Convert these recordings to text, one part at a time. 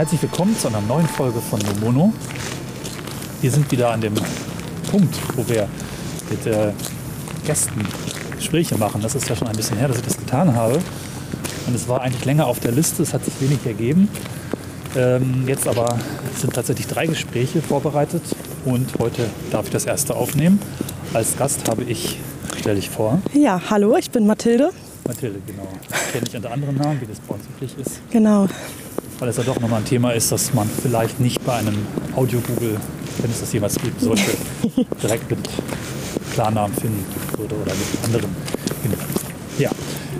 Herzlich willkommen zu einer neuen Folge von Nomono. Wir sind wieder an dem Punkt, wo wir mit äh, Gästen Gespräche machen. Das ist ja schon ein bisschen her, dass ich das getan habe. Und es war eigentlich länger auf der Liste, es hat sich wenig ergeben. Ähm, jetzt aber sind tatsächlich drei Gespräche vorbereitet und heute darf ich das erste aufnehmen. Als Gast habe ich, stelle ich vor. Ja, hallo, ich bin Mathilde. Mathilde, genau. Kenne ich unter anderen Namen, wie das bei uns üblich ist. Genau. Weil es ja doch nochmal ein Thema ist, das man vielleicht nicht bei einem Audio-Google, wenn es das jemals gibt, sollte, direkt mit Klarnamen finden würde oder mit anderen. Genau. Ja,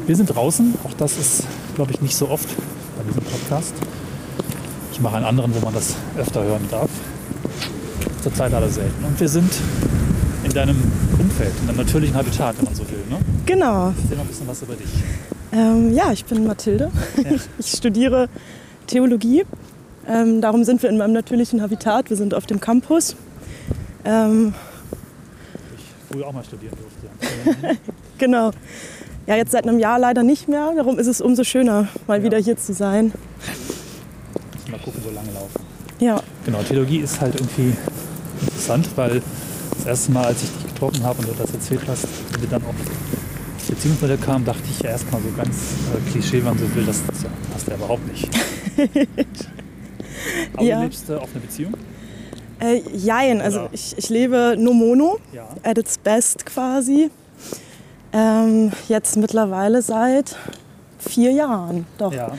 wir sind draußen. Auch das ist, glaube ich, nicht so oft bei diesem Podcast. Ich mache einen anderen, wo man das öfter hören darf. Zurzeit alle selten. Und wir sind in deinem Umfeld, in deinem natürlichen Habitat, wenn man so will. Ne? Genau. Erzähl mal ein bisschen was über dich. Ähm, ja, ich bin Mathilde. Ja. Ich studiere Theologie. Ähm, darum sind wir in meinem natürlichen Habitat. Wir sind auf dem Campus. Ähm, Ich früher auch mal studieren durfte. Genau. Ja, jetzt seit einem Jahr leider nicht mehr. Darum ist es umso schöner, mal Ja. wieder hier zu sein. Mal gucken, wo lange laufen. Ja, Genau, Theologie ist halt irgendwie interessant, weil das erste Mal, als ich dich getroffen habe und du das erzählt hast, wir dann auch Beziehungsmodell kam, dachte ich ja erstmal so ganz äh, Klischee, wenn man so will, das, das passt ja überhaupt nicht. Aber Ja. du lebst auf eine Beziehung? äh, jein. Also Oder- ich, ich lebe no mono, Ja. at its best quasi. Ähm, jetzt mittlerweile seit vier Jahren. Doch. Ja,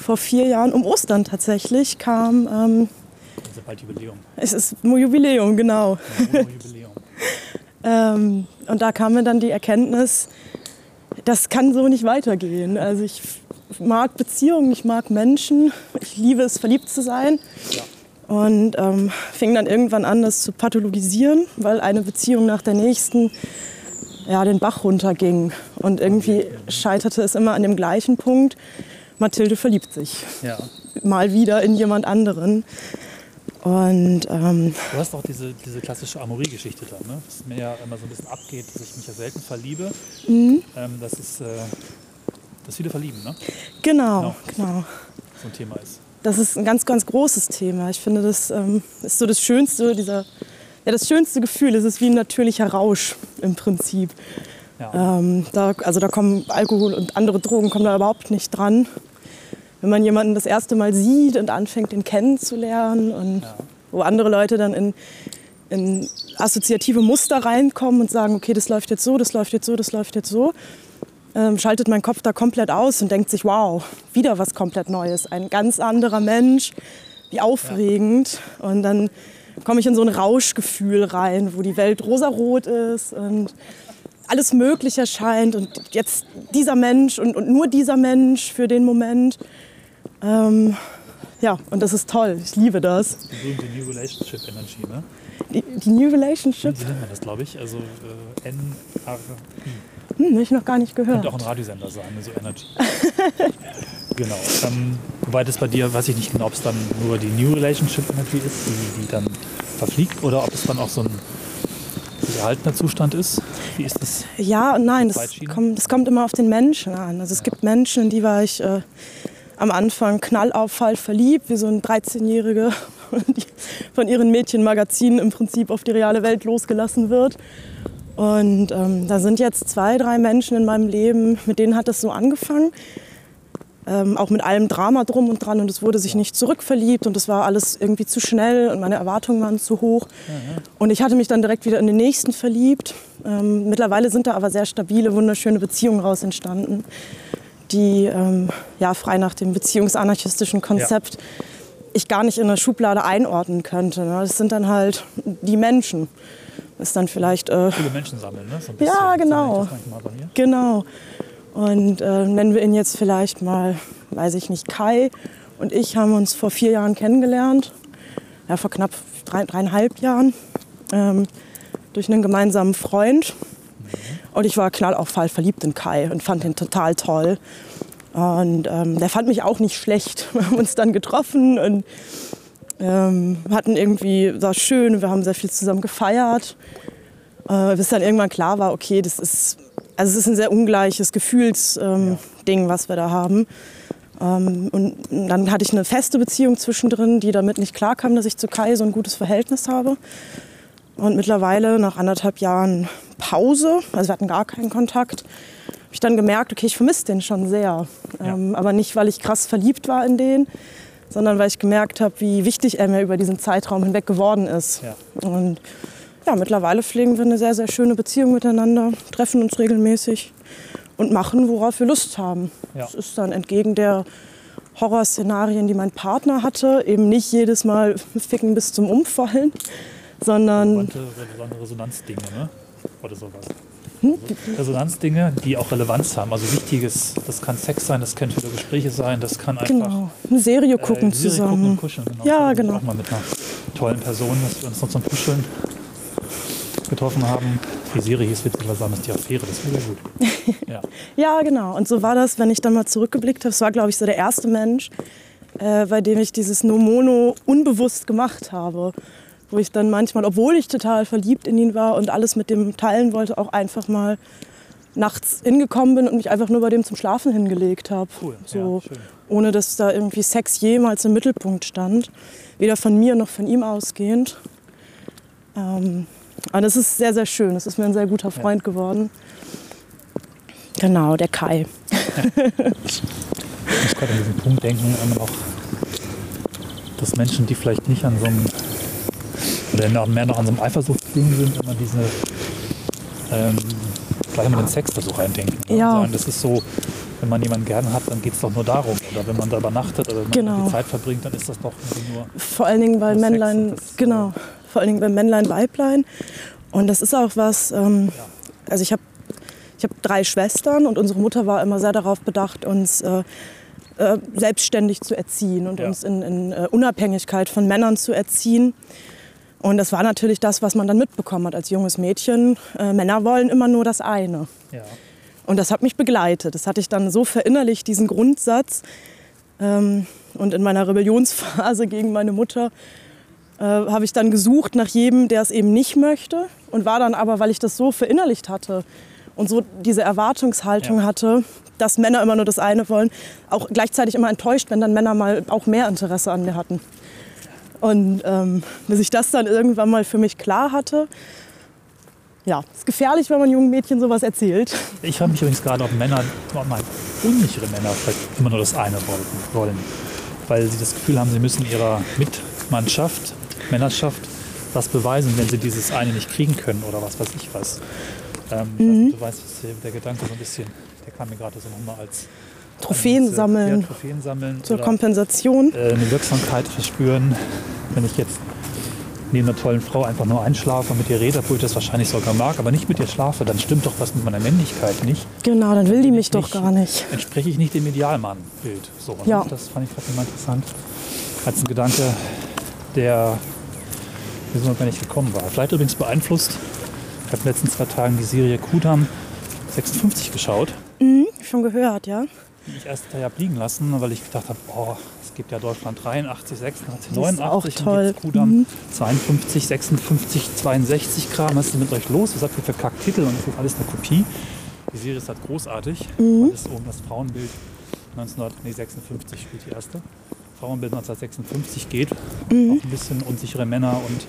Vor vier Jahren, um Ostern tatsächlich, kam, ähm, das ist ja bald Jubiläum. es ist Jubiläum, genau. Ja, Jubiläum. Ähm, und da kam mir dann die Erkenntnis, das kann so nicht weitergehen. Also ich mag Beziehungen, ich mag Menschen, ich liebe es, verliebt zu sein. Ja. Und ähm, fing dann irgendwann an, das zu pathologisieren, weil eine Beziehung nach der nächsten ja, den Bach runterging. Und irgendwie scheiterte es immer an dem gleichen Punkt. Mathilde verliebt sich ja. mal wieder in jemand anderen. Und ähm, Du hast auch diese, diese klassische Amorie-Geschichte da, ne? Was mir ja immer so ein bisschen abgeht, dass ich mich ja selten verliebe. Mhm. Ähm, das ist äh, das viele verlieben, ne? genau, genau. So ein Thema ist. Das ist ein ganz, ganz großes Thema. Ich finde, das ähm, ist so das Schönste, dieser, ja, das schönste Gefühl. Es ist wie ein natürlicher Rausch im Prinzip. Ja. Ähm, da, also da kommen Alkohol und andere Drogen kommen da überhaupt nicht dran. Wenn man jemanden das erste Mal sieht und anfängt, ihn kennenzulernen und Ja. wo andere Leute dann in, in assoziative Muster reinkommen und sagen, okay, das läuft jetzt so, das läuft jetzt so, das läuft jetzt so, ähm, schaltet mein Kopf da komplett aus und denkt sich, wow, wieder was komplett Neues, ein ganz anderer Mensch, wie aufregend. Und dann komme ich in so ein Rauschgefühl rein, wo die Welt rosarot ist und alles Mögliche erscheint und jetzt dieser Mensch und, und nur dieser Mensch für den Moment. Ähm, ja, und das ist toll. Ich liebe das. Die berühmte New Relationship Energy, ne? Die, die New Relationship, So nennt man das, glaube ich. Also äh, N-R-I. Hm, habe ich noch gar nicht Könnte gehört. auch ein Radiosender sein, so Energy. genau. Ähm, wobei das bei dir, weiß ich nicht genau, ob es dann nur die New Relationship Energy ist, die, die dann verfliegt, oder ob es dann auch so ein erhaltener Zustand ist. Wie ist das? Ja und nein, das kommt, das kommt immer auf den Menschen an. Also es gibt Menschen, in die war ich äh, am Anfang knallauffall verliebt, wie so ein 13-Jährige, die von ihren Mädchenmagazinen im Prinzip auf die reale Welt losgelassen wird. Und ähm, da sind jetzt zwei, drei Menschen in meinem Leben, mit denen hat das so angefangen. Ähm, auch mit allem Drama drum und dran und es wurde sich nicht zurückverliebt und es war alles irgendwie zu schnell und meine Erwartungen waren zu hoch. Und ich hatte mich dann direkt wieder in den nächsten verliebt. Ähm, mittlerweile sind da aber sehr stabile, wunderschöne Beziehungen raus entstanden, die ähm, ja, frei nach dem beziehungsanarchistischen Konzept ich gar nicht in eine Schublade einordnen könnte. Ne? Das sind dann halt die Menschen. Ist dann vielleicht äh, Viele Menschen sammeln, ne? So ein Ja, genau. Genau. Und äh, nennen wir ihn jetzt vielleicht mal, weiß ich nicht, Kai und ich haben uns vor vier Jahren kennengelernt. Ja, vor knapp drei, dreieinhalb Jahren. Ähm, durch einen gemeinsamen Freund. Und ich war knallauffall verliebt in Kai und fand ihn total toll. Und ähm, der fand mich auch nicht schlecht. Wir haben uns dann getroffen und ähm, hatten irgendwie, war schön, wir haben sehr viel zusammen gefeiert. Äh, bis dann irgendwann klar war, okay, das ist, also es ist ein sehr ungleiches Gefühlsding, ähm, Ding, was wir da haben. Ähm, und dann hatte ich eine feste Beziehung zwischendrin, die damit nicht klarkam, dass ich zu Kai so ein gutes Verhältnis habe. Und mittlerweile, nach anderthalb Jahren Pause, also wir hatten gar keinen Kontakt, habe ich dann gemerkt, okay, ich vermisse den schon sehr. Ja. Ähm, aber nicht, weil ich krass verliebt war in den, sondern weil ich gemerkt habe, wie wichtig er mir über diesen Zeitraum hinweg geworden ist. Ja. Und ja, mittlerweile pflegen wir eine sehr, sehr schöne Beziehung miteinander, treffen uns regelmäßig und machen, worauf wir Lust haben. Ja. Das ist dann entgegen der Horrorszenarien, die mein Partner hatte, eben nicht jedes Mal ficken bis zum Umfallen, sondern relevante, Resonanzdinge, ne? Oder sowas. Resonanzdinge, die auch Relevanz haben. Also wichtiges, das kann Sex sein, das können viele Gespräche sein, das kann einfach genau, eine Serie gucken äh, Serie zusammen. gucken und kuscheln. Genau. Ja, wir genau. Auch mal mit einer tollen Person, dass wir uns noch zum Kuscheln getroffen haben. Die Serie hieß witzigerweise anders die Affäre, das war gut. Ja. Ja, genau. Und so war das, wenn ich dann mal zurückgeblickt habe. Es war, glaube ich, so der erste Mensch, äh, bei dem ich dieses No Mono unbewusst gemacht habe. Wo ich dann manchmal, obwohl ich total verliebt in ihn war und alles mit dem teilen wollte, auch einfach mal nachts hingekommen bin und mich einfach nur bei dem zum Schlafen hingelegt habe. Cool, So, ja, ohne dass da irgendwie Sex jemals im Mittelpunkt stand. Weder von mir noch von ihm ausgehend. Ähm, aber das ist sehr, sehr schön. Das ist mir ein sehr guter Freund geworden. Genau, der Kai. Ich muss gerade an diesen Punkt denken, ähm, auch, dass Menschen, die vielleicht nicht an so einem, oder noch mehr noch an so einem Eifersuchtsding sind, immer diese, ähm, gleich immer den Sexversuch reindenken. ne? Ja. Sagen, das ist so, wenn man jemanden gern hat, dann geht es doch nur darum. Oder wenn man da übernachtet oder wenn man Genau. die Zeit verbringt, dann ist das doch nur. Vor allen Dingen bei Männlein, genau, vor allen Dingen bei Männlein, Weiblein. Und das ist auch was, ähm, also ich habe ich hab drei Schwestern und unsere Mutter war immer sehr darauf bedacht, uns äh, äh, selbstständig zu erziehen und Ja. uns in, in äh, Unabhängigkeit von Männern zu erziehen. Und das war natürlich das, was man dann mitbekommen hat als junges Mädchen. Äh, Männer wollen immer nur das eine. Ja. Und das hat mich begleitet. Das hatte ich dann so verinnerlicht, diesen Grundsatz. Ähm, und in meiner Rebellionsphase gegen meine Mutter äh, habe ich dann gesucht nach jedem, der es eben nicht möchte. Und war dann aber, weil ich das so verinnerlicht hatte und so diese Erwartungshaltung Ja. hatte, dass Männer immer nur das eine wollen, auch gleichzeitig immer enttäuscht, wenn dann Männer mal auch mehr Interesse an mir hatten. Und ähm, bis ich das dann irgendwann mal für mich klar hatte, ja, ist gefährlich, wenn man jungen Mädchen sowas erzählt. Ich frage mich übrigens gerade, ob Männer, oh nein, unsichere Männer vielleicht immer nur das eine wollen. Weil sie das Gefühl haben, sie müssen ihrer Mitmannschaft, Männerschaft, was beweisen, wenn sie dieses eine nicht kriegen können oder was weiß ich was. Ähm, nicht, Du weißt, der Gedanke so ein bisschen, der kam mir gerade so nochmal als Trophäen als, äh, sammeln Ja, Trophäen sammeln. zur Kompensation. äh, eine Wirksamkeit verspüren, wenn ich jetzt neben einer tollen Frau einfach nur einschlafe und mit ihr rede, obwohl ich das wahrscheinlich sogar mag, aber nicht mit ihr schlafe, dann stimmt doch was mit meiner Männlichkeit nicht. Genau, dann will die bin mich ich doch nicht- gar nicht. Entspreche ich nicht dem Idealmann-Bild. So, ne? Ja. Das fand ich gerade immer interessant. Als ein Gedanke, der mir so noch gar nicht gekommen war. Vielleicht übrigens beeinflusst. Ich habe in den letzten zwei Tagen die Serie Kudam 56 geschaut. Schon gehört, ja? Die ich erst da habe liegen lassen, weil ich gedacht habe, boah, es gibt ja Deutschland 83, 86, Die ist 89 auch und toll. jetzt Kudam 52, 56, 62 Kram. Was ist denn mit euch los? Was habt ihr für Kacktitel und das ist alles eine Kopie? Die Serie ist halt großartig, weil es um das Frauenbild 1956 spielt die erste. Frauenbild 1956 geht. Auch ein bisschen unsichere Männer und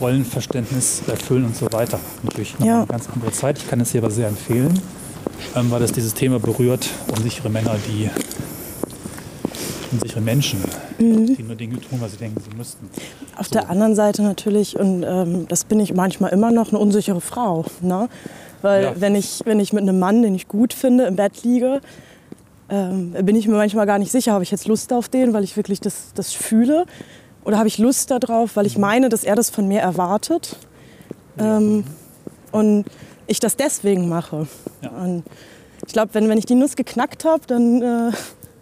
Rollenverständnis erfüllen und so weiter. Natürlich noch Ja. eine ganz andere Zeit. Ich kann es hier aber sehr empfehlen, ähm, weil es dieses Thema berührt, unsichere Männer, die unsichere Menschen, Mhm. die nur Dinge tun, weil sie denken, sie müssten. Auf So. der anderen Seite natürlich, und ähm, das bin ich manchmal immer noch, eine unsichere Frau. Ne? Weil Ja. wenn, ich, wenn ich mit einem Mann, den ich gut finde, im Bett liege, ähm, bin ich mir manchmal gar nicht sicher, habe ich jetzt Lust auf den, weil ich wirklich das, das fühle. Oder habe ich Lust darauf, weil ich meine, dass er das von mir erwartet. Ähm, und ich das deswegen mache. Ja. Ich glaube, wenn, wenn ich die Nuss geknackt habe, dann äh,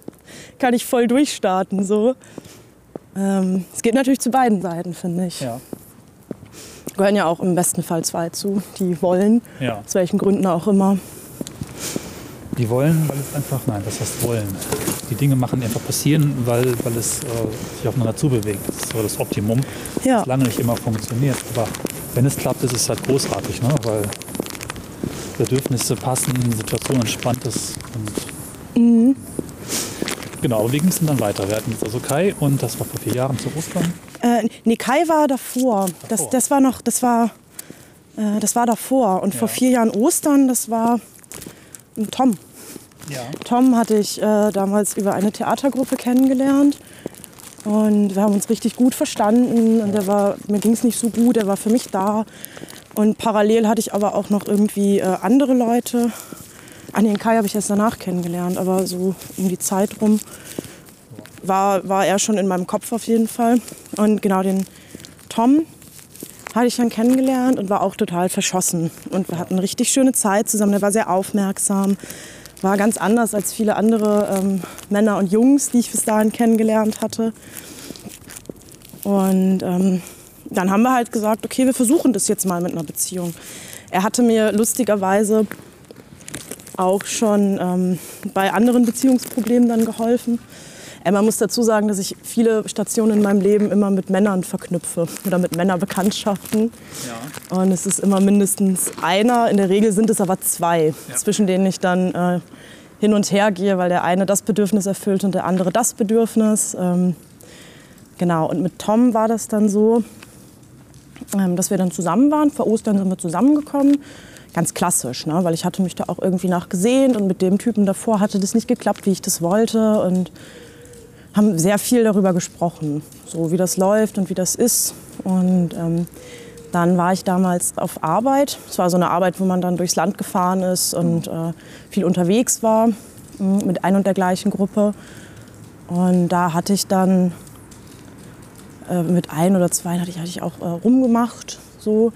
kann ich voll durchstarten. So. Ähm, es geht natürlich zu beiden Seiten, finde ich. Ja, Gehören ja auch im besten Fall zwei zu, die wollen, ja. aus welchen Gründen auch immer. Die wollen, weil es einfach, nein, das heißt wollen. Die Dinge machen, einfach passieren, weil, weil es äh, sich aufeinander zubewegt. Das ist so das Optimum. Ja, Das lange nicht immer funktioniert. Aber wenn es klappt, ist es halt großartig, ne? weil Bedürfnisse passen, die Situation entspannt ist. Und Genau, aber wie ging es denn dann weiter? Wir hatten jetzt also Kai und das war vor vier Jahren zu Ostern. Äh, nee, Kai war davor. Das, Davor. das war noch, das war, äh, das war davor. Und vor Ja. vier Jahren Ostern, das war Tom. Ja. Tom hatte ich äh, damals über eine Theatergruppe kennengelernt. Und wir haben uns richtig gut verstanden. Und er war, mir ging es nicht so gut, er war für mich da. Und parallel hatte ich aber auch noch irgendwie äh, andere Leute. An den Kai habe ich erst danach kennengelernt, aber so um die Zeit rum war, war er schon in meinem Kopf auf jeden Fall. Und genau den Tom hatte ich dann kennengelernt und war auch total verschossen. Und wir hatten eine richtig schöne Zeit zusammen. Er war sehr aufmerksam, war ganz anders als viele andere ähm, Männer und Jungs, die ich bis dahin kennengelernt hatte. Und ähm, dann haben wir halt gesagt, okay, wir versuchen das jetzt mal mit einer Beziehung. Er hatte mir lustigerweise auch schon ähm, bei anderen Beziehungsproblemen dann geholfen. Äh, man muss dazu sagen, dass ich viele Stationen in meinem Leben immer mit Männern verknüpfe oder mit Männerbekanntschaften. Ja. Und es ist immer mindestens einer, in der Regel sind es aber zwei, Ja. zwischen denen ich dann äh, hin und her gehe, weil der eine das Bedürfnis erfüllt und der andere das Bedürfnis. Ähm, genau, und mit Tom war das dann so, dass wir dann zusammen waren. Vor Ostern sind wir zusammengekommen. Ganz klassisch, ne? weil ich hatte mich da auch irgendwie nachgesehnt und mit dem Typen davor hatte das nicht geklappt, wie ich das wollte. Und haben sehr viel darüber gesprochen, so wie das läuft und wie das ist. Und ähm, dann war ich damals auf Arbeit. Es war so eine Arbeit, wo man dann durchs Land gefahren ist und äh, viel unterwegs war mh, mit ein und der gleichen Gruppe. Und da hatte ich dann äh, mit ein oder zwei hatte ich, hatte ich auch äh, rumgemacht. So.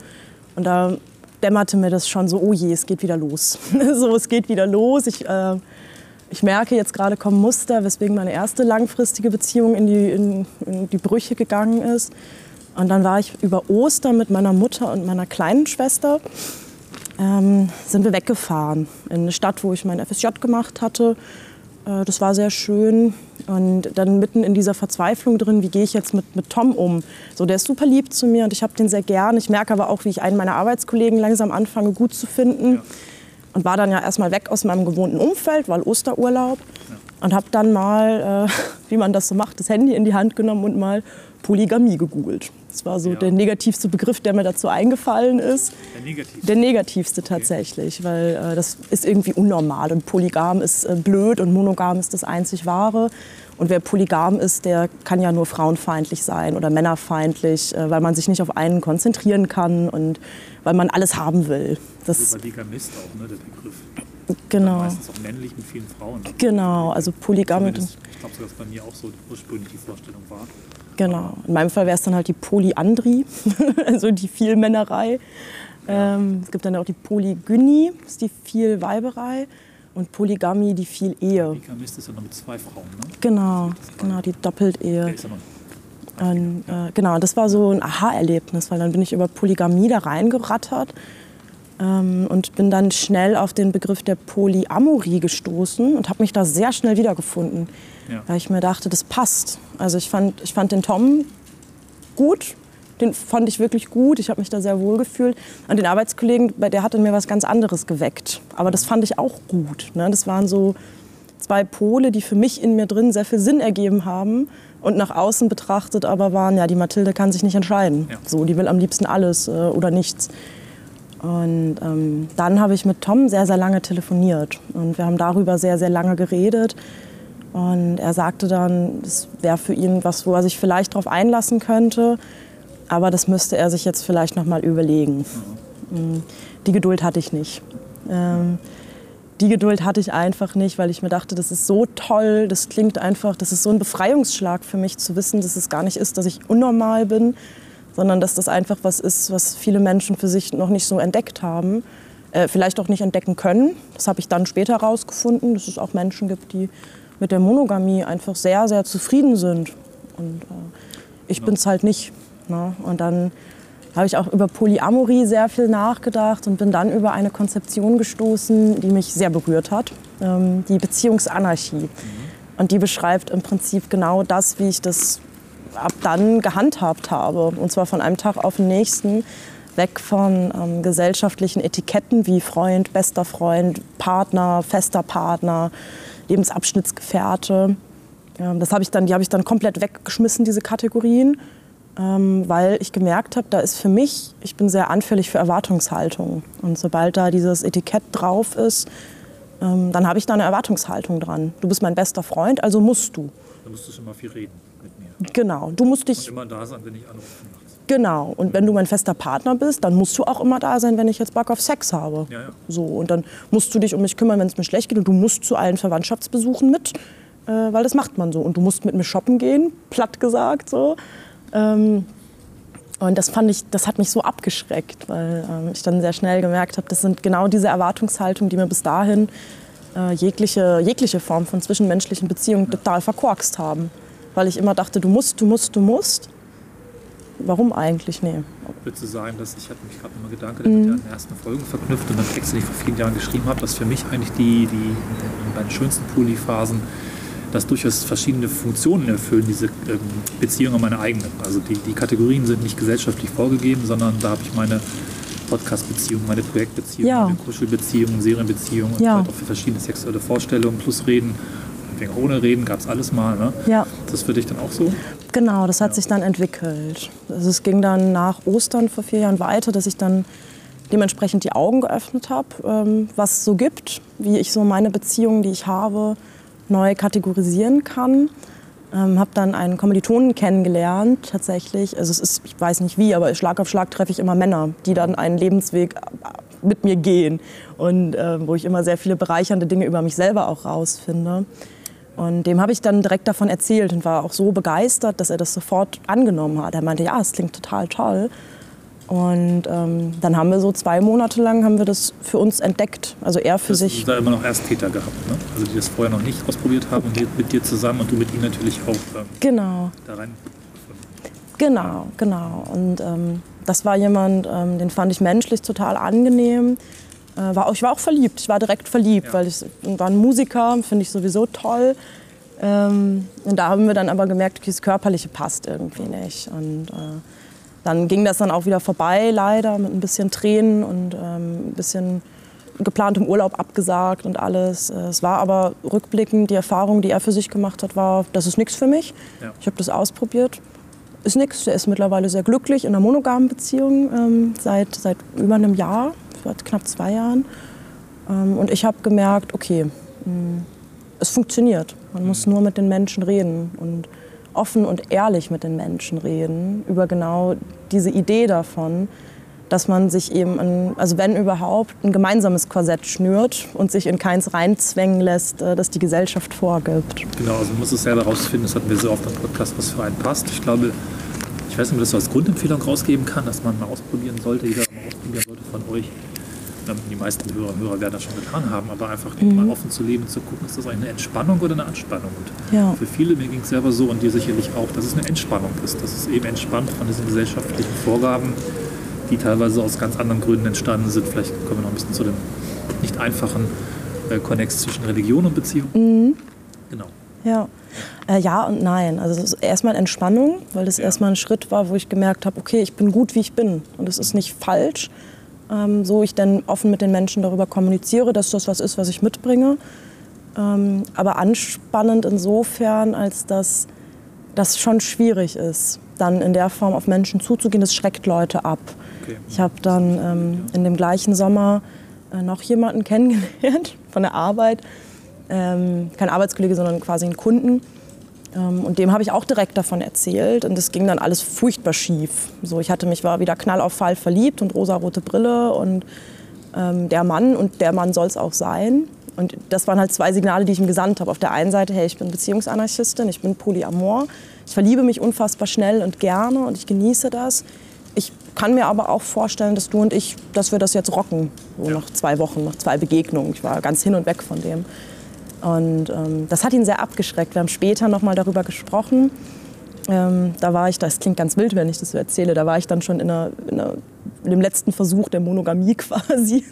Und da dämmerte mir das schon so, oh je, es geht wieder los. so, es geht wieder los. Ich, äh, ich merke jetzt gerade kommen Muster, weswegen meine erste langfristige Beziehung in die, in, in die Brüche gegangen ist. Und dann war ich über Ostern mit meiner Mutter und meiner kleinen Schwester, ähm, sind wir weggefahren in eine Stadt, wo ich mein FSJ gemacht hatte. Äh, das war sehr schön. Und dann mitten in dieser Verzweiflung drin, wie gehe ich jetzt mit, mit Tom um? So, der ist super lieb zu mir und ich habe den sehr gern. Ich merke aber auch, wie ich einen meiner Arbeitskollegen langsam anfange gut zu finden. Und war dann ja erstmal weg aus meinem gewohnten Umfeld, weil Osterurlaub. Und habe dann mal, äh, wie man das so macht, das Handy in die Hand genommen und mal Polygamie gegoogelt. Das war so Ja. der negativste Begriff, der mir dazu eingefallen ist. Der Negativ. Der negativste tatsächlich, weil äh, das ist irgendwie unnormal und polygam ist äh, blöd und monogam ist das einzig wahre. Und wer polygam ist, der kann ja nur frauenfeindlich sein oder männerfeindlich, äh, weil man sich nicht auf einen konzentrieren kann und weil man alles haben will. Das Also bei Bigamist auch, ne, der Begriff. Genau, Meistens auch männlich mit vielen Frauen. genau, also polygam. Ich glaube, dass bei mir auch so ursprünglich die Vorstellung war. Genau. In meinem Fall wäre es dann halt die Polyandrie, also die Vielmännerei. Ähm, es gibt dann auch die Polygynie, das ist die Vielweiberei. Und Polygamie, die Vielehe. Bigamist ist ja nur mit zwei Frauen, ne? Genau, genau, die Doppeltehe. Ja noch Und, äh, genau, das war so ein Aha-Erlebnis, weil dann bin ich über Polygamie da reingerattert und bin dann schnell auf den Begriff der Polyamorie gestoßen und habe mich da sehr schnell wiedergefunden, Ja. weil ich mir dachte, das passt. Also ich fand, ich fand den Tom gut, den fand ich wirklich gut, ich habe mich da sehr wohl gefühlt. Und den Arbeitskollegen, bei der hat in mir was ganz anderes geweckt, aber das fand ich auch gut. Ne? Das waren so zwei Pole, die für mich in mir drin sehr viel Sinn ergeben haben und nach außen betrachtet aber waren, ja, die Mathilde kann sich nicht entscheiden. Ja. So, die will am liebsten alles äh, oder nichts. Und ähm, dann habe ich mit Tom sehr, sehr lange telefoniert und wir haben darüber sehr, sehr lange geredet. Und er sagte dann, es wäre für ihn was, wo er sich vielleicht darauf einlassen könnte, aber das müsste er sich jetzt vielleicht noch mal überlegen. Mm, Die Geduld hatte ich nicht. Ähm, die Geduld hatte ich einfach nicht, weil ich mir dachte, das ist so toll, das klingt einfach, das ist so ein Befreiungsschlag für mich zu wissen, dass es gar nicht ist, dass ich unnormal bin, sondern dass das einfach was ist, was viele Menschen für sich noch nicht so entdeckt haben, äh, vielleicht auch nicht entdecken können. Das habe ich dann später herausgefunden, dass es auch Menschen gibt, die mit der Monogamie einfach sehr, sehr zufrieden sind. Und äh, ich bin es halt nicht. Ne? Und dann habe ich auch über Polyamorie sehr viel nachgedacht und bin dann über eine Konzeption gestoßen, die mich sehr berührt hat, ähm, die Beziehungsanarchie. Und die beschreibt im Prinzip genau das, wie ich das ab dann gehandhabt habe. Und zwar von einem Tag auf den nächsten, weg von ähm, gesellschaftlichen Etiketten wie Freund, bester Freund, Partner, fester Partner, Lebensabschnittsgefährte Ähm, das habe ich dann, die habe ich dann komplett weggeschmissen, diese Kategorien, ähm, weil ich gemerkt habe, da ist für mich, ich bin sehr anfällig für Erwartungshaltung. Und sobald da dieses Etikett drauf ist, ähm, dann habe ich da eine Erwartungshaltung dran. Du bist mein bester Freund, also musst du. Dann musst du schon mal viel reden. Genau, du musst dich. Und immer da sein, wenn ich anrufe. Genau. Und wenn du mein fester Partner bist, dann musst du auch immer da sein, wenn ich jetzt Bock auf Sex habe. Ja, ja. So. Und dann musst du dich um mich kümmern, wenn es mir schlecht geht. Und du musst zu allen Verwandtschaftsbesuchen mit, äh, weil das macht man so. Und du musst mit mir shoppen gehen, platt gesagt so. Ähm, und das fand ich, das hat mich so abgeschreckt, weil ähm, ich dann sehr schnell gemerkt habe, das sind genau diese Erwartungshaltungen, die mir bis dahin äh, jegliche, jegliche Form von zwischenmenschlichen Beziehungen total verkorkst haben. Weil ich immer dachte, du musst, du musst, du musst. Warum eigentlich? Nee. Würdest du sagen, dass ich hatte mich gerade nochmal Gedanke mhm. mit den ersten Folgen verknüpft und einen Text, den ich vor vielen Jahren geschrieben habe, dass für mich eigentlich die, die bei den schönsten Poli-Phasen dass durchaus verschiedene Funktionen erfüllen, diese ähm, Beziehungen meine eigenen. Also die, die Kategorien sind nicht gesellschaftlich vorgegeben, sondern da habe ich meine Podcast-Beziehungen, meine Projektbeziehungen, Ja. meine Kuschelbeziehungen, Serienbeziehungen und Ja. vielleicht auch für verschiedene sexuelle Vorstellungen plus Reden. Ohne Reden gab es alles mal. Ne? Ja. Das für dich dann auch so? Genau, das hat sich dann entwickelt. Also es ging dann nach Ostern vor vier Jahren weiter, dass ich dann dementsprechend die Augen geöffnet habe, ähm, was es so gibt, wie ich so meine Beziehungen, die ich habe, neu kategorisieren kann. Ähm, habe dann einen Kommilitonen kennengelernt, tatsächlich. Also es ist, ich weiß nicht wie, aber Schlag auf Schlag treffe ich immer Männer, die dann einen Lebensweg äh, mit mir gehen und äh, wo ich immer sehr viele bereichernde Dinge über mich selber auch rausfinde. Und dem habe ich dann direkt davon erzählt und war auch so begeistert, dass er das sofort angenommen hat. Er meinte, ja, es klingt total toll. Und ähm, dann haben wir so zwei Monate lang haben wir das für uns entdeckt. Also er für Du sich. hast da immer noch Ersttäter gehabt, ne? Also die das vorher noch nicht ausprobiert haben und mit dir zusammen und du mit ihnen natürlich auch ähm, Genau, da rein. genau, genau. Und ähm, das war jemand, ähm, den fand ich menschlich total angenehm. Äh, war ich war auch verliebt. Ich war direkt verliebt, Ja. weil ich war ein Musiker, finde ich sowieso toll. Ähm, und da haben wir dann aber gemerkt, okay, das Körperliche passt irgendwie nicht. Und äh, dann ging das dann auch wieder vorbei, leider, mit ein bisschen Tränen und ähm, ein bisschen geplantem Urlaub abgesagt und alles. Äh, Es war aber rückblickend, die Erfahrung, die er für sich gemacht hat, war, das ist nichts für mich. Ja. Ich habe das ausprobiert. Ist nichts. Er ist mittlerweile sehr glücklich in einer monogamen Beziehung ähm, seit, seit über einem Jahr, knapp zwei Jahren. Ähm, und ich habe gemerkt, okay, mh, es funktioniert. Man muss nur mit den Menschen reden und offen und ehrlich mit den Menschen reden über genau diese Idee davon, dass man sich eben, ein, also wenn überhaupt, ein gemeinsames Korsett schnürt und sich in keins reinzwängen lässt, äh, das die Gesellschaft vorgibt. Genau, also man muss es selber rausfinden, das hatten wir so oft im Podcast, was für einen passt. Ich glaube, ich weiß nicht, ob das so als Grundempfehlung rausgeben kann, dass man mal ausprobieren sollte, jeder mal ausprobieren sollte von euch. Die meisten Hörer und Hörer werden das schon getan haben, aber einfach mal offen zu leben, zu gucken, ist das eigentlich eine Entspannung oder eine Anspannung? Und Ja. für viele, mir ging es selber so und dir sicherlich auch, dass es eine Entspannung ist, dass es eben entspannt von diesen gesellschaftlichen Vorgaben, die teilweise aus ganz anderen Gründen entstanden sind. Vielleicht kommen wir noch ein bisschen zu dem nicht einfachen äh, Konnex zwischen Religion und Beziehung. Genau. Ja. Äh, ja und nein. Also erstmal Entspannung, weil das Ja. erstmal ein Schritt war, wo ich gemerkt habe, okay, ich bin gut, wie ich bin. Und es ist nicht falsch, ähm, so ich dann offen mit den Menschen darüber kommuniziere, dass das was ist, was ich mitbringe. Ähm, aber anspannend insofern, als dass das schon schwierig ist, dann in der Form auf Menschen zuzugehen. Das schreckt Leute ab. Okay. Ich habe dann ähm, in dem gleichen Sommer äh, noch jemanden kennengelernt von der Arbeit. Ähm, kein Arbeitskollege, sondern quasi einen Kunden. Ähm, und dem habe ich auch direkt davon erzählt. Und das ging dann alles furchtbar schief. So, ich hatte mich war wieder knall auf Fall verliebt und rosarote Brille und ähm, der Mann und der Mann soll es auch sein. Und das waren halt zwei Signale, die ich ihm gesandt habe. Auf der einen Seite, hey, ich bin Beziehungsanarchistin, ich bin Polyamor, ich verliebe mich unfassbar schnell und gerne und ich genieße das. Ich kann mir aber auch vorstellen, dass du und ich, dass wir das jetzt rocken, so nach zwei Wochen, nach zwei Begegnungen. Ich war ganz hin und weg von dem. Und ähm, das hat ihn sehr abgeschreckt. Wir haben später noch mal darüber gesprochen. Ähm, da war ich, das klingt ganz wild, wenn ich das so erzähle, da war ich dann schon in, einer, in, einer, in dem letzten Versuch der Monogamie quasi.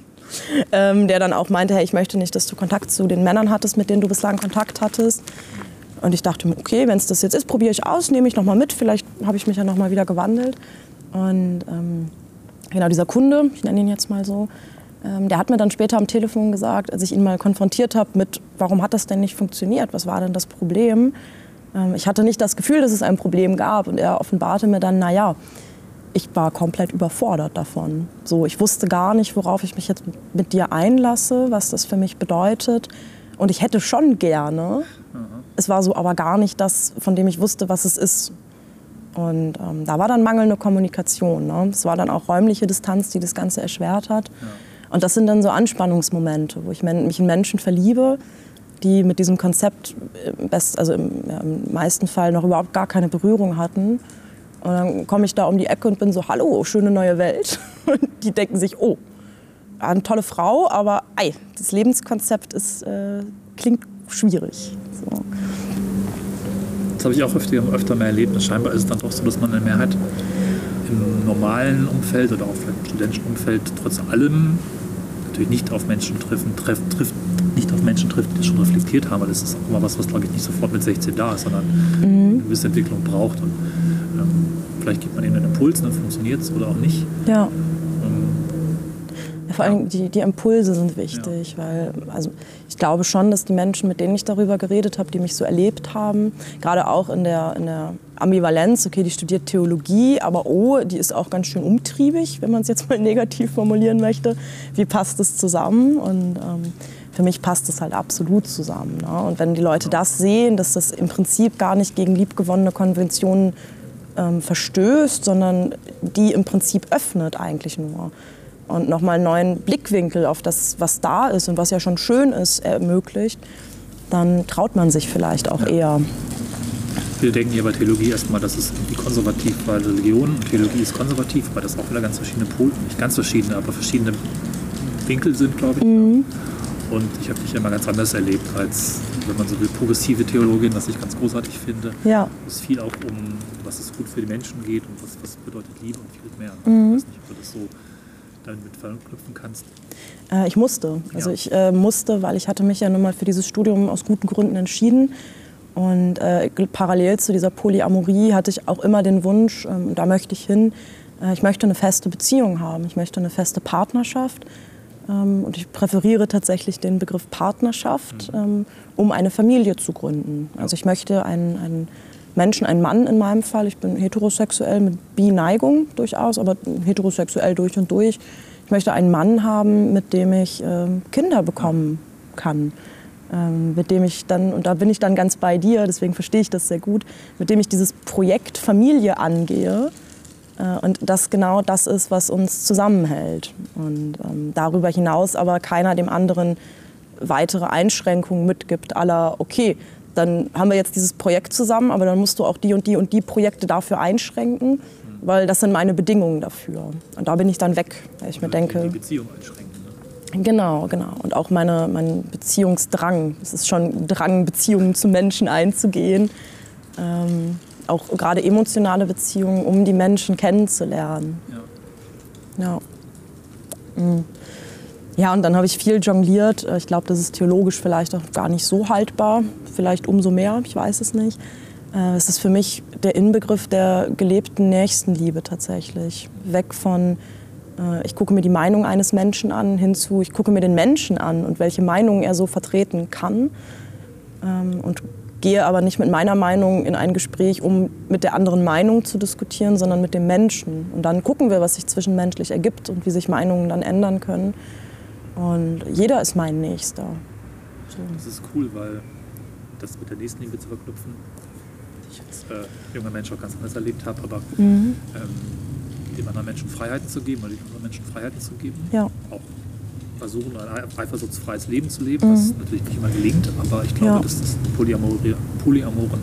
Ähm, der dann auch meinte, hey, ich möchte nicht, dass du Kontakt zu den Männern hattest, mit denen du bislang Kontakt hattest. Und ich dachte mir, okay, wenn es das jetzt ist, probiere ich aus, nehme ich noch mal mit. Vielleicht habe ich mich ja noch mal wieder gewandelt. Und ähm, genau dieser Kunde, ich nenne ihn jetzt mal so, der hat mir dann später am Telefon gesagt, als ich ihn mal konfrontiert habe mit, warum hat das denn nicht funktioniert? Was war denn das Problem? Ähm, ich hatte nicht das Gefühl, dass es ein Problem gab. Und er offenbarte mir dann, naja, ich war komplett überfordert davon. So, ich wusste gar nicht, worauf ich mich jetzt mit dir einlasse, was das für mich bedeutet. Und ich hätte schon gerne. Mhm. Es war so aber gar nicht das, von dem ich wusste, was es ist. Und ähm, da war dann mangelnde Kommunikation. Ne? Es war dann auch räumliche Distanz, die das Ganze erschwert hat. Ja. Und das sind dann so Anspannungsmomente, wo ich mich in Menschen verliebe, die mit diesem Konzept im, best, also im, ja, im meisten Fall noch überhaupt gar keine Berührung hatten. Und dann komme ich da um die Ecke und bin so, hallo, schöne neue Welt. Und die denken sich, oh, eine tolle Frau, aber ei, das Lebenskonzept ist, äh, klingt schwierig. So. Das habe ich auch öfter, öfter mehr erlebt. Scheinbar ist es dann doch so, dass man in der Mehrheit im normalen Umfeld oder auch im studentischen Umfeld trotz allem natürlich nicht auf Menschen treffen, treff, trifft, nicht auf Menschen trifft, die schon reflektiert haben, weil das ist auch immer was, was glaube ich nicht sofort mit 16 da ist, sondern mhm. eine gewisse Entwicklung braucht. Und ähm, vielleicht gibt man ihnen einen Impuls, dann funktioniert es oder auch nicht. Ja. Vor allem die, die Impulse sind wichtig, ja. weil also ich glaube schon, dass die Menschen, mit denen ich darüber geredet habe, die mich so erlebt haben, gerade auch in der, in der Ambivalenz, okay, die studiert Theologie, aber oh, die ist auch ganz schön umtriebig, wenn man es jetzt mal negativ formulieren möchte. Wie passt das zusammen? Und ähm, für mich passt es halt absolut zusammen. Ne? Und wenn die Leute das sehen, dass das im Prinzip gar nicht gegen liebgewonnene Konventionen ähm, verstößt, sondern die im Prinzip öffnet eigentlich nur und nochmal einen neuen Blickwinkel auf das, was da ist und was ja schon schön ist, ermöglicht, dann traut man sich vielleicht auch ja. eher. Viele denken ja bei Theologie erstmal, dass es irgendwie konservativ war. Religion und Theologie ist konservativ, weil das auch wieder ganz verschiedene Pole, nicht ganz verschiedene, aber verschiedene Winkel sind, glaube ich. Mhm. Und ich habe mich immer ganz anders erlebt als, wenn man so will, progressive Theologin, was ich ganz großartig finde. Ja. Es viel auch um, was es gut für die Menschen geht und was, was bedeutet Liebe und viel mehr. Mhm. Ich weiß nicht, ob das so damit verknüpfen kannst? Äh, ich musste. Also ja. ich äh, musste, weil ich hatte mich ja nun mal für dieses Studium aus guten Gründen entschieden. Und äh, parallel zu dieser Polyamorie hatte ich auch immer den Wunsch, ähm, da möchte ich hin, äh, ich möchte eine feste Beziehung haben, ich möchte eine feste Partnerschaft. Ähm, und ich präferiere tatsächlich den Begriff Partnerschaft, mhm. ähm, um eine Familie zu gründen. Also ich möchte einen, einen Menschen, einen Mann in meinem Fall. Ich bin heterosexuell mit Bi-Neigung durchaus, aber heterosexuell durch und durch. Ich möchte einen Mann haben, mit dem ich äh, Kinder bekommen kann. Ähm, mit dem ich dann, und da bin ich dann ganz bei dir, deswegen verstehe ich das sehr gut, mit dem ich dieses Projekt Familie angehe. Äh, und das genau das ist, was uns zusammenhält. Und ähm, darüber hinaus aber keiner dem anderen weitere Einschränkungen mitgibt, aller, okay, dann haben wir jetzt dieses Projekt zusammen, aber dann musst du auch die und die und die Projekte dafür einschränken, weil das sind meine Bedingungen dafür. Und da bin ich dann weg, weil ich mir denke. Die Beziehung einschränken. Genau, genau. Und auch meine, mein Beziehungsdrang. Es ist schon Drang, Beziehungen zu Menschen einzugehen. Ähm, auch gerade emotionale Beziehungen, um die Menschen kennenzulernen. Ja. ja. Mhm. Ja, und dann habe ich viel jongliert. Ich glaube, das ist theologisch vielleicht auch gar nicht so haltbar. Vielleicht umso mehr, ich weiß es nicht. Äh, es ist für mich der Inbegriff der gelebten Nächstenliebe tatsächlich. Weg von, äh, ich gucke mir die Meinung eines Menschen an, hinzu, ich gucke mir den Menschen an und welche Meinung er so vertreten kann. Ähm, und gehe aber nicht mit meiner Meinung in ein Gespräch, um mit der anderen Meinung zu diskutieren, sondern mit dem Menschen. Und dann gucken wir, was sich zwischenmenschlich ergibt und wie sich Meinungen dann ändern können. Und jeder ist mein Nächster. So. Das ist cool, weil das mit der Nächstenliebe zu verknüpfen, die ich als äh, junger Mensch auch ganz anders erlebt habe, aber mhm. ähm, dem anderen Menschen Freiheiten zu geben, oder den anderen Menschen Freiheiten zu geben, ja. auch versuchen, ein eifersuchtsfreies Leben zu leben, mhm. was natürlich nicht immer gelingt, aber ich glaube, ja. dass das in polyamoren, polyamoren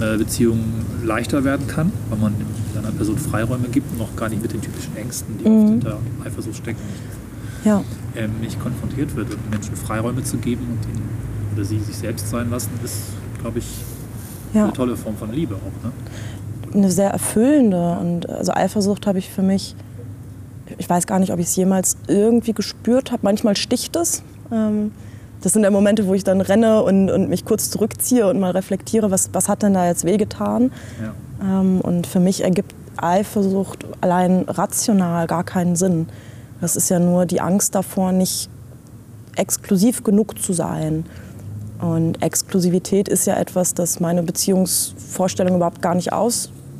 äh, Beziehungen leichter werden kann, weil man einer Person Freiräume gibt und auch gar nicht mit den typischen Ängsten, die mhm. hinter Eifersucht stecken, ja. ähm, nicht konfrontiert wird. Und Menschen Freiräume zu geben und ihnen oder sie sich selbst sein lassen, ist, glaube ich, ja. eine tolle Form von Liebe auch. Ne? Eine sehr erfüllende. Und also Eifersucht habe ich für mich, ich weiß gar nicht, ob ich es jemals irgendwie gespürt habe. Manchmal sticht es. Ähm, das sind ja Momente, wo ich dann renne und, und mich kurz zurückziehe und mal reflektiere, was, was hat denn da jetzt wehgetan. Ja. Ähm, und für mich ergibt Eifersucht allein rational gar keinen Sinn. Das ist ja nur die Angst davor, nicht exklusiv genug zu sein. Und Exklusivität ist ja etwas, das meine Beziehungsvorstellung überhaupt gar nicht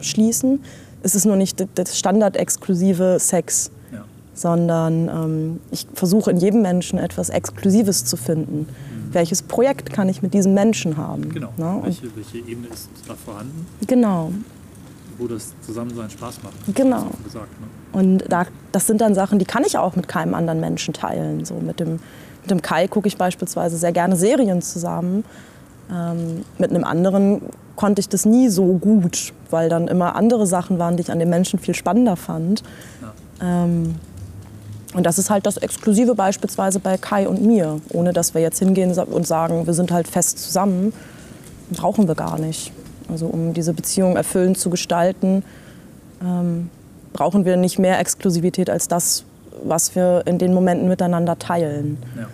ausschließen. Es ist nur nicht das standardexklusive Sex, Ja. sondern ähm, ich versuche in jedem Menschen etwas Exklusives zu finden. Welches Projekt kann ich mit diesem Menschen haben? Genau. Ne? Welche, welche Ebene ist da vorhanden, genau, wo das Zusammensein Spaß macht? Genau. Gesagt, ne? Und da, das sind dann Sachen, die kann ich auch mit keinem anderen Menschen teilen. So mit dem, mit dem Kai gucke ich beispielsweise sehr gerne Serien zusammen. Ähm, mit einem anderen konnte ich das nie so gut, weil dann immer andere Sachen waren, die ich an dem Menschen viel spannender fand. Ja. Ähm, und das ist halt das Exklusive beispielsweise bei Kai und mir. Ohne dass wir jetzt hingehen und sagen, wir sind halt fest zusammen, brauchen wir gar nicht. Also um diese Beziehung erfüllend zu gestalten, ähm, brauchen wir nicht mehr Exklusivität als das, was wir in den Momenten miteinander teilen. Ja.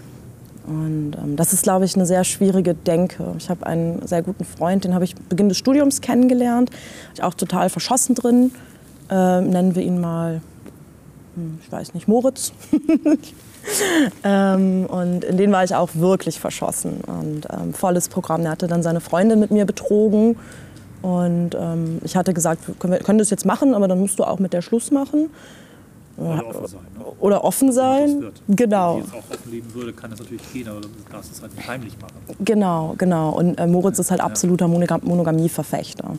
Und ähm, das ist, glaube ich, eine sehr schwierige Denke. Ich habe einen sehr guten Freund, den habe ich Beginn des Studiums kennengelernt. Ich auch total verschossen drin. Ähm, nennen wir ihn mal, hm, ich weiß nicht, Moritz. ähm, und in den war ich auch wirklich verschossen. Und ähm, volles Programm. Der hatte dann seine Freundin mit mir betrogen. Und ähm, ich hatte gesagt, wir können, wir können das jetzt machen, aber dann musst du auch mit der Schluss machen. Oder offen sein. Ne? Oder offen sein. Genau. Wenn ich jetzt auch offen leben würde, kann das natürlich gehen, aber dann darfst du es halt nicht heimlich machen. Genau, genau. Und äh, Moritz ist halt absoluter Monogam Monogamieverfechter.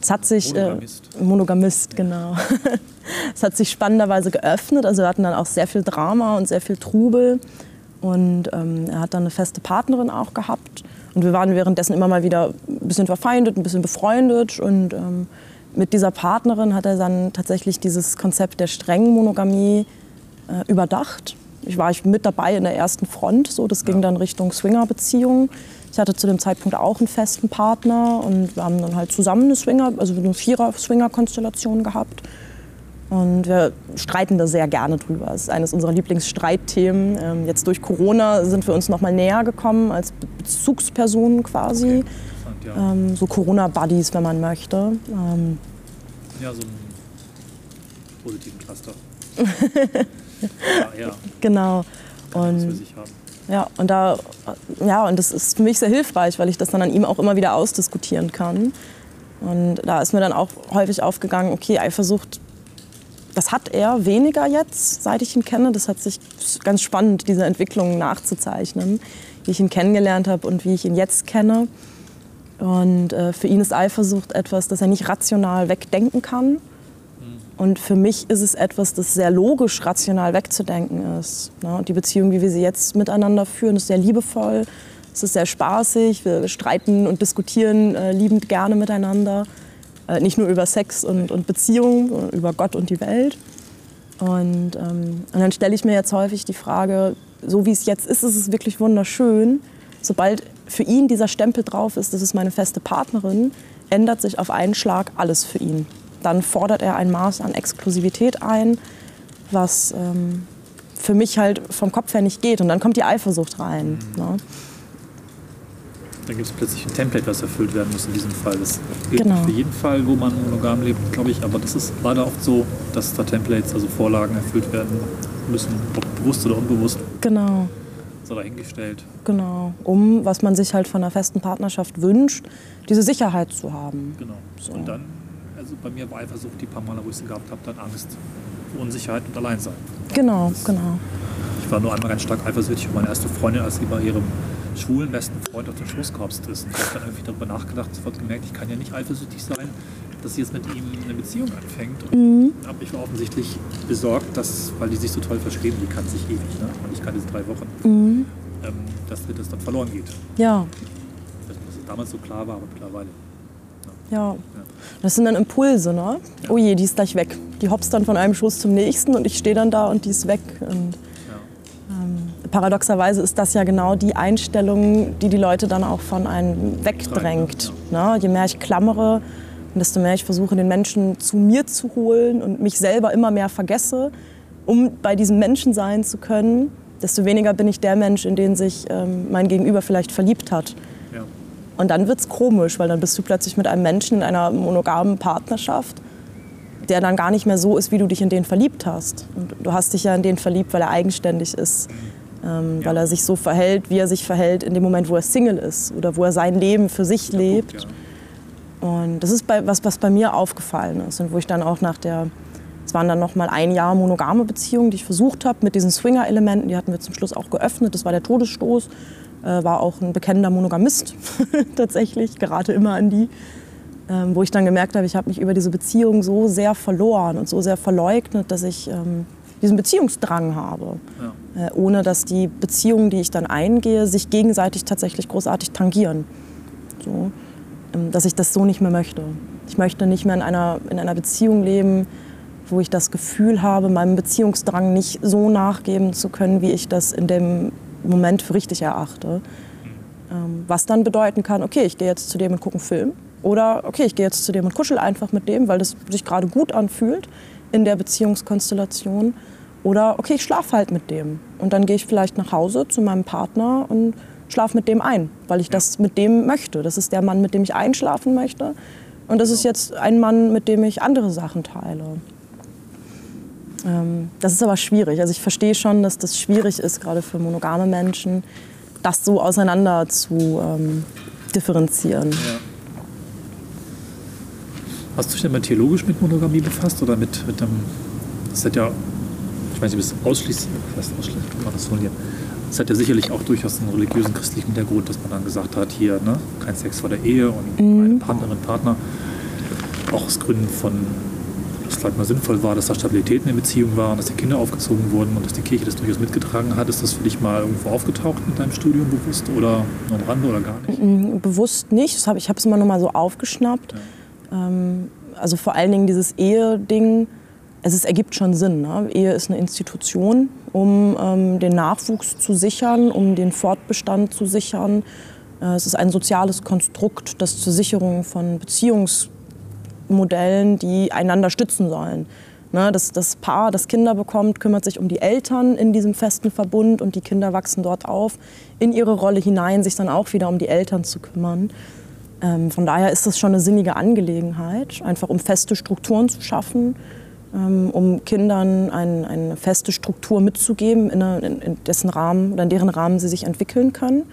Es hat sich Monogamist. Äh, Monogamist, genau. es hat sich spannenderweise geöffnet. Also wir hatten dann auch sehr viel Drama und sehr viel Trubel. Und ähm, er hat dann eine feste Partnerin auch gehabt. Und wir waren währenddessen immer mal wieder ein bisschen verfeindet, ein bisschen befreundet. Und ähm, mit dieser Partnerin hat er dann tatsächlich dieses Konzept der strengen Monogamie äh, überdacht. Ich war ich mit dabei in der ersten Front, so das ging dann Richtung Swinger-Beziehung. Ich hatte zu dem Zeitpunkt auch einen festen Partner und wir haben dann halt zusammen eine Swinger, also eine Vierer-Swinger-Konstellation gehabt. Und wir streiten da sehr gerne drüber. Es ist eines unserer Lieblingsstreitthemen. Ähm, jetzt durch Corona sind wir uns noch mal näher gekommen als Be- Bezugspersonen quasi. Okay. Ja. Ähm, so Corona-Buddies, wenn man möchte. Ähm, ja, so einen positiven Cluster. ja, ja, genau. Und. Ja, und da, ja, und das ist für mich sehr hilfreich, weil ich das dann an ihm auch immer wieder ausdiskutieren kann. Und da ist mir dann auch häufig aufgegangen, okay, Eifersucht, das hat er weniger jetzt, seit ich ihn kenne. Das hat sich ganz spannend, diese Entwicklung nachzuzeichnen, wie ich ihn kennengelernt habe und wie ich ihn jetzt kenne. Und äh, für ihn ist Eifersucht etwas, das er nicht rational wegdenken kann. Und für mich ist es etwas, das sehr logisch, rational wegzudenken ist. Ne? Und die Beziehung, wie wir sie jetzt miteinander führen, ist sehr liebevoll, es ist sehr spaßig, wir streiten und diskutieren äh, liebend gerne miteinander. Äh, nicht nur über Sex und, und Beziehung, sondern über Gott und die Welt. Und, ähm, und dann stelle ich mir jetzt häufig die Frage, so wie es jetzt ist, ist es wirklich wunderschön. Sobald für ihn dieser Stempel drauf ist, das ist meine feste Partnerin, ändert sich auf einen Schlag alles für ihn. Dann fordert er ein Maß an Exklusivität ein, was ähm, für mich halt vom Kopf her nicht geht. Und dann kommt die Eifersucht rein. Ne? Dann gibt es plötzlich ein Template, was erfüllt werden muss in diesem Fall. Das gilt Genau. für jeden Fall, wo man monogam lebt, glaube ich, aber das ist leider oft so, dass da Templates, also Vorlagen erfüllt werden müssen, ob bewusst oder unbewusst, Genau, so dahingestellt. genau. Um, was man sich halt von einer festen Partnerschaft wünscht, diese Sicherheit zu haben. Genau. So. Und dann, also bei mir war Eifersucht die paar Male, wo ich sie gehabt habe, dann Angst, Unsicherheit und Alleinsein. Genau, genau. Ich war nur einmal ganz stark eifersüchtig auf meine erste Freundin, als sie bei ihrem schwulen besten Freund auf den gehopst ist. Und ich habe dann irgendwie darüber nachgedacht, sofort gemerkt, ich kann ja nicht eifersüchtig sein, dass sie jetzt mit ihm eine Beziehung anfängt. Und aber ich war offensichtlich besorgt, dass, weil die sich so toll verstehen, die kann sich ewig, ne? und ich kann diese drei Wochen, ähm, dass mir das dann verloren geht. Ja, Dass das damals so klar war, aber mittlerweile. ja. Das sind dann Impulse, ne? Oh je, die ist gleich weg. Die hopst dann von einem Schuss zum nächsten und ich stehe dann da und die ist weg. Und Ja. paradoxerweise ist das ja genau die Einstellung, die die Leute dann auch von einem wegdrängt. Ne? Je mehr ich klammere und desto mehr ich versuche, den Menschen zu mir zu holen und mich selber immer mehr vergesse, um bei diesem Menschen sein zu können, desto weniger bin ich der Mensch, in den sich ähm, mein Gegenüber vielleicht verliebt hat. Ja. Und dann wird's komisch, weil dann bist du plötzlich mit einem Menschen in einer monogamen Partnerschaft, der dann gar nicht mehr so ist, wie du dich in den verliebt hast. Und du hast dich ja in den verliebt, weil er eigenständig ist. ähm, ja. weil er sich so verhält, wie er sich verhält in dem Moment, wo er Single ist oder wo er sein Leben für sich lebt. Gut, ja. Und das ist bei, was, was bei mir aufgefallen ist und wo ich dann auch nach der, es waren dann noch mal ein Jahr monogame Beziehungen, die ich versucht habe mit diesen Swinger-Elementen, die hatten wir zum Schluss auch geöffnet, das war der Todesstoß, äh, war auch ein bekennender Monogamist tatsächlich, gerate immer an die. Ähm, wo ich dann gemerkt habe, ich habe mich über diese Beziehung so sehr verloren und so sehr verleugnet, dass ich ähm, diesen Beziehungsdrang habe, ja. äh, ohne dass die Beziehungen, die ich dann eingehe, sich gegenseitig tatsächlich großartig tangieren. So, dass ich das so nicht mehr möchte. Ich möchte nicht mehr in einer, in einer Beziehung leben, wo ich das Gefühl habe, meinem Beziehungsdrang nicht so nachgeben zu können, wie ich das in dem Moment für richtig erachte. Ähm, was dann bedeuten kann, okay, ich gehe jetzt zu dem und gucke einen Film. Oder okay, ich gehe jetzt zu dem und kuschel einfach mit dem, weil das sich gerade gut anfühlt in der Beziehungskonstellation. Oder okay, ich schlafe halt mit dem. Und dann gehe ich vielleicht nach Hause zu meinem Partner und schlafe mit dem ein, weil ich das mit dem möchte. Das ist der Mann, mit dem ich einschlafen möchte. Und das ist jetzt ein Mann, mit dem ich andere Sachen teile. Ähm, das ist aber schwierig. Also ich verstehe schon, dass das schwierig ist, gerade für monogame Menschen, das so auseinander zu ähm, differenzieren. Ja. Hast du dich denn mal theologisch mit Monogamie befasst oder mit, mit dem, das hat ja, ich weiß nicht, bis ausschließlich, was ausschließlich, man das formulieren. Das hat ja sicherlich auch durchaus einen religiösen, christlichen Hintergrund, dass man dann gesagt hat, hier, ne, kein Sex vor der Ehe und mhm. eine Partnerin, Partner. Auch aus Gründen von, dass es vielleicht mal sinnvoll war, dass da Stabilität in der Beziehung war und dass die Kinder aufgezogen wurden und dass die Kirche das durchaus mitgetragen hat. Ist das für dich mal irgendwo aufgetaucht mit deinem Studium bewusst oder nur am Rande oder gar nicht? Mhm, bewusst nicht. ich habe es immer nur mal so aufgeschnappt. Ja. Ähm, also vor allen Dingen dieses Ehe-Ding, es ist, ergibt schon Sinn. Ne? Ehe ist eine Institution, um ähm, den Nachwuchs zu sichern, um den Fortbestand zu sichern. Äh, es ist ein soziales Konstrukt, das zur Sicherung von Beziehungsmodellen, die einander stützen sollen. Ne? Das, das Paar, das Kinder bekommt, kümmert sich um die Eltern in diesem festen Verbund und die Kinder wachsen dort auf, in ihre Rolle hinein, sich dann auch wieder um die Eltern zu kümmern. Ähm, von daher ist das schon eine sinnige Angelegenheit, einfach um feste Strukturen zu schaffen, um Kindern ein, eine feste Struktur mitzugeben, in, in, dessen Rahmen oder in deren Rahmen sie sich entwickeln können.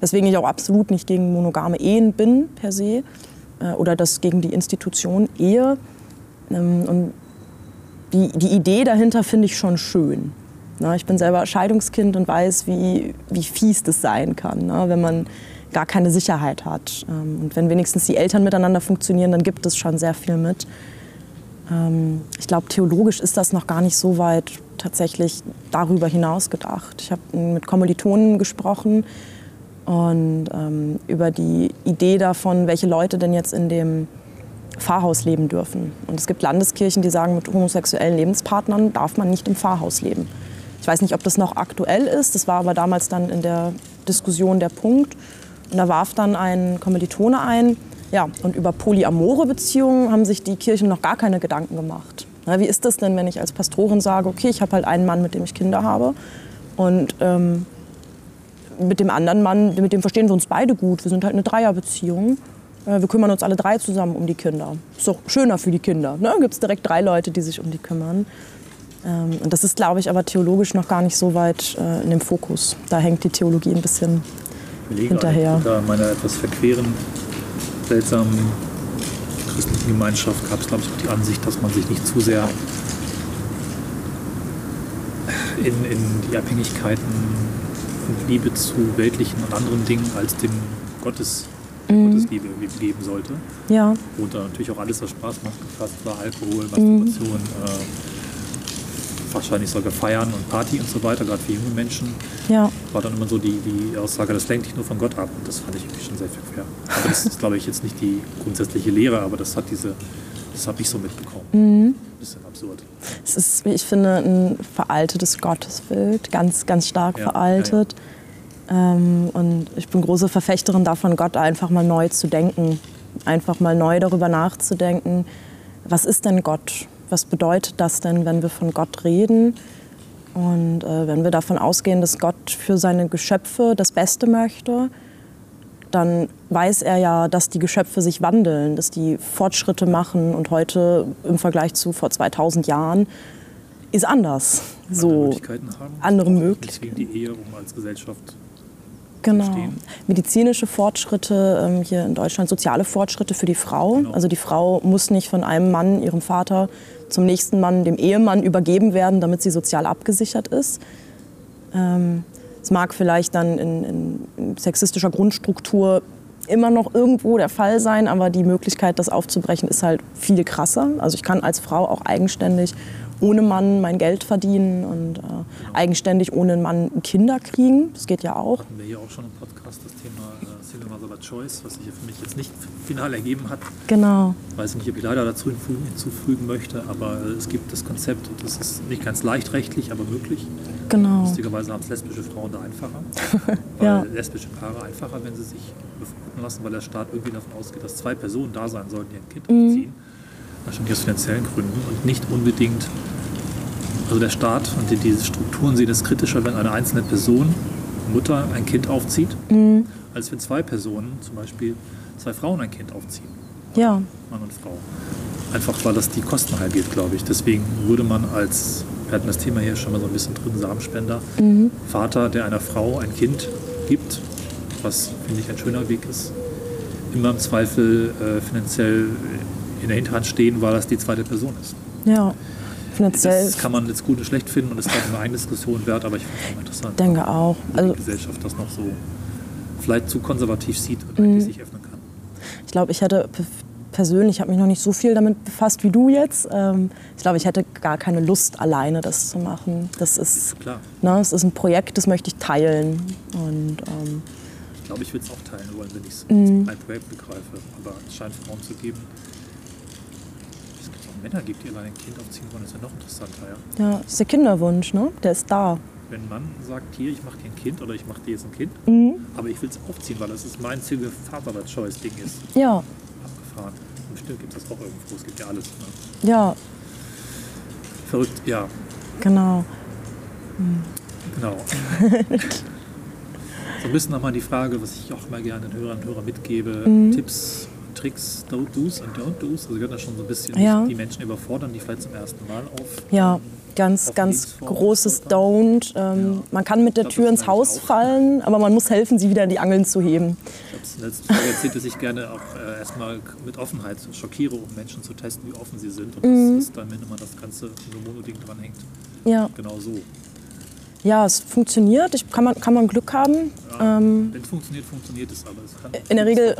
Weswegen ich auch absolut nicht gegen monogame Ehen bin per se äh, oder das gegen die Institution Ehe. Ähm, und die, die Idee dahinter finde ich schon schön. Ich bin selber Scheidungskind und weiß, wie, wie fies das sein kann, wenn man gar keine Sicherheit hat. Ähm, und wenn wenigstens die Eltern miteinander funktionieren, dann gibt es schon sehr viel mit. Ähm, ich glaube, theologisch ist das noch gar nicht so weit tatsächlich darüber hinaus gedacht. Ich habe mit Kommilitonen gesprochen und ähm, über die Idee davon, welche Leute denn jetzt in dem Pfarrhaus leben dürfen. Und es gibt Landeskirchen, die sagen, mit homosexuellen Lebenspartnern darf man nicht im Pfarrhaus leben. Ich weiß nicht, ob das noch aktuell ist. Das war aber damals dann in der Diskussion der Punkt. Und da warf dann ein Kommilitone ein, ja, und über polyamore Beziehungen haben sich die Kirchen noch gar keine Gedanken gemacht. Na, wie ist das denn, wenn ich als Pastorin sage, okay, ich habe halt einen Mann, mit dem ich Kinder habe und ähm, mit dem anderen Mann, mit dem verstehen wir uns beide gut. Wir sind halt eine Dreierbeziehung. Äh, wir kümmern uns alle drei zusammen um die Kinder. Ist doch schöner für die Kinder. Ne? Gibt es direkt drei Leute, die sich um die kümmern. Ähm, und das ist, glaube ich, aber theologisch noch gar nicht so weit äh, in dem Fokus. Da hängt die Theologie ein bisschen überlege hinterher. Unter meiner etwas verqueren, seltsamen christlichen Gemeinschaft gab es, glaube ich, auch die Ansicht, dass man sich nicht zu sehr in, in die Abhängigkeiten und Liebe zu weltlichen und anderen Dingen als dem Gottes, mhm. Gottesliebe geben sollte. Ja. Und da natürlich auch alles, was Spaß macht, gefasst war, Alkohol, Masturbation, mhm. äh, wahrscheinlich sogar feiern und Party und so weiter, gerade für junge Menschen. Ja. War dann immer so die, die Aussage, das lenkt dich nur von Gott ab. Und das fand ich irgendwie schon sehr verquer. Aber das ist, glaube ich, jetzt nicht die grundsätzliche Lehre, aber das hat diese, das habe ich so mitbekommen. Mhm. Ein bisschen absurd. Es ist, wie ich finde, ein veraltetes Gottesbild, ganz, ganz stark ja, veraltet. Ja, ja. Ähm, und ich bin große Verfechterin davon, Gott einfach mal neu zu denken. Einfach mal neu darüber nachzudenken, was ist denn Gott? Was bedeutet das denn, wenn wir von Gott reden? Und äh, wenn wir davon ausgehen, dass Gott für seine Geschöpfe das Beste möchte, dann weiß er ja, dass die Geschöpfe sich wandeln, dass die Fortschritte machen und heute im Vergleich zu vor 2000 Jahren ist anders. andere So Möglichkeiten haben. andere Auch Möglichkeiten. Die Ehe, um als Gesellschaft Genau. Medizinische Fortschritte ähm, hier in Deutschland, soziale Fortschritte für die Frau. Genau. Also die Frau muss nicht von einem Mann, ihrem Vater, zum nächsten Mann, dem Ehemann übergeben werden, damit sie sozial abgesichert ist. Ähm, es mag vielleicht dann in, in, sexistischer Grundstruktur immer noch irgendwo der Fall sein, aber die Möglichkeit, das aufzubrechen, ist halt viel krasser. Also ich kann als Frau auch eigenständig ohne Mann mein Geld verdienen und äh, eigenständig ohne Mann Kinder kriegen. Das geht ja auch. hatten wir hier auch schon im Podcast das Thema by Choice, was sich für mich jetzt nicht final ergeben hat. Genau. Weiß ich nicht, ob ich leider dazu hinzu- hinzufügen möchte, aber es gibt das Konzept und das ist nicht ganz leicht rechtlich, aber möglich. Genau. Lustigerweise haben es lesbische Frauen da einfacher. Ja. Weil lesbische Paare einfacher, wenn sie sich befruchten lassen, weil der Staat irgendwie davon ausgeht, dass zwei Personen da sein sollten, die ein Kind Mhm. aufziehen. Wahrscheinlich aus finanziellen Gründen und nicht unbedingt, also der Staat und die, diese Strukturen sehen es kritischer, wenn eine einzelne Person, Mutter, ein Kind aufzieht, Mhm. Als wenn zwei Personen, zum Beispiel zwei Frauen ein Kind aufziehen. Ja. Mann und Frau. Einfach weil das die Kosten halbiert, glaube ich. Deswegen würde man als, wir hatten das Thema hier schon mal so ein bisschen drin, Samenspender, Vater, der einer Frau ein Kind gibt, was finde ich ein schöner Weg ist, immer im Zweifel äh, finanziell in der Hinterhand stehen, weil das die zweite Person ist. Ja. Finanziell Das kann man jetzt gut und schlecht finden und ist gerade eine eigene Diskussion wert, aber ich finde es interessant, denke auch. Also die Gesellschaft das noch so vielleicht zu konservativ sieht und eigentlich sich öffnen kann. ich glaube, ich hätte persönlich, ich habe mich noch nicht so viel damit befasst wie du jetzt. Ähm, ich glaube, ich hätte gar keine Lust, alleine das zu machen. Das ist, Klar, ne, es ist ein Projekt, das möchte ich teilen. Und ähm, Ich glaube, ich würde es auch teilen wollen, wenn ich es Mhm. als ein Projekt begreife. Aber es scheint Frauen zu geben. Es gibt auch Männer, gibt, die alleine ein Kind aufziehen wollen, das ist ja noch interessanter. Ja? ja, das ist der Kinderwunsch, ne? Der ist da. Wenn ein Mann sagt, hier, ich mache dir ein Kind oder ich mache dir jetzt ein Kind, Mhm. aber ich will es aufziehen, weil das ist mein Single Vater Choice Ding ist. Ja, Abgefahren. Und bestimmt gibt es das auch irgendwo. Es gibt ja alles. Ne? ja, Verrückt, ja, genau. genau. so ein bisschen nochmal die Frage, was ich auch immer gerne den Hörern und Hörern mitgebe: Mhm. Tipps, Tricks, Don't Do's und Don't Do's. Also, wir können da schon so ein bisschen Ja. die Menschen überfordern, die vielleicht zum ersten Mal auf. Ja, ganz, ganz großes. Don't. Ähm. Man kann mit der Tür ins Haus fallen, aber man muss helfen, sie wieder in die Angeln zu heben. Ich habe es letzten Folge erzählt, dass ich gerne auch äh, erstmal mit Offenheit schockiere, um Menschen zu testen, wie offen sie sind. Und Mhm. das ist dann, wenn immer das ganze Mono-Ding dranhängt, Ja, genau so. Ja es funktioniert. Ich, kann, man, kann man Glück haben. Ja, Ähm, wenn es funktioniert, funktioniert es, aber in der Regel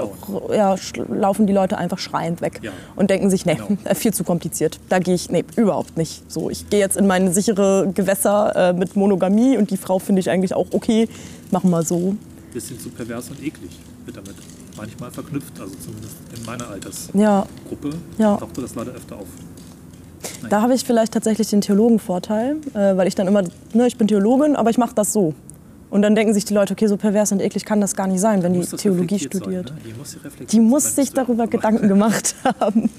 ja, laufen die Leute einfach schreiend weg Ja. und denken sich, nee, Genau. viel zu kompliziert. Da gehe ich, nee, überhaupt nicht. So, ich gehe jetzt in meine sichere Gewässer äh, mit Monogamie und die Frau finde ich eigentlich auch okay. Machen wir so. bisschen zu pervers und eklig wird damit manchmal verknüpft, also zumindest in meiner Altersgruppe Ja, Ja. tauchte das leider öfter auf. Da habe ich vielleicht tatsächlich den Theologenvorteil, äh, weil ich dann immer, ne, ich bin Theologin, aber ich mache das so. Und dann denken sich die Leute, okay, so pervers und eklig kann das gar nicht sein, wenn die Theologie studiert. Sein, ne? Die muss, Die muss sich darüber Gedanken gemacht haben.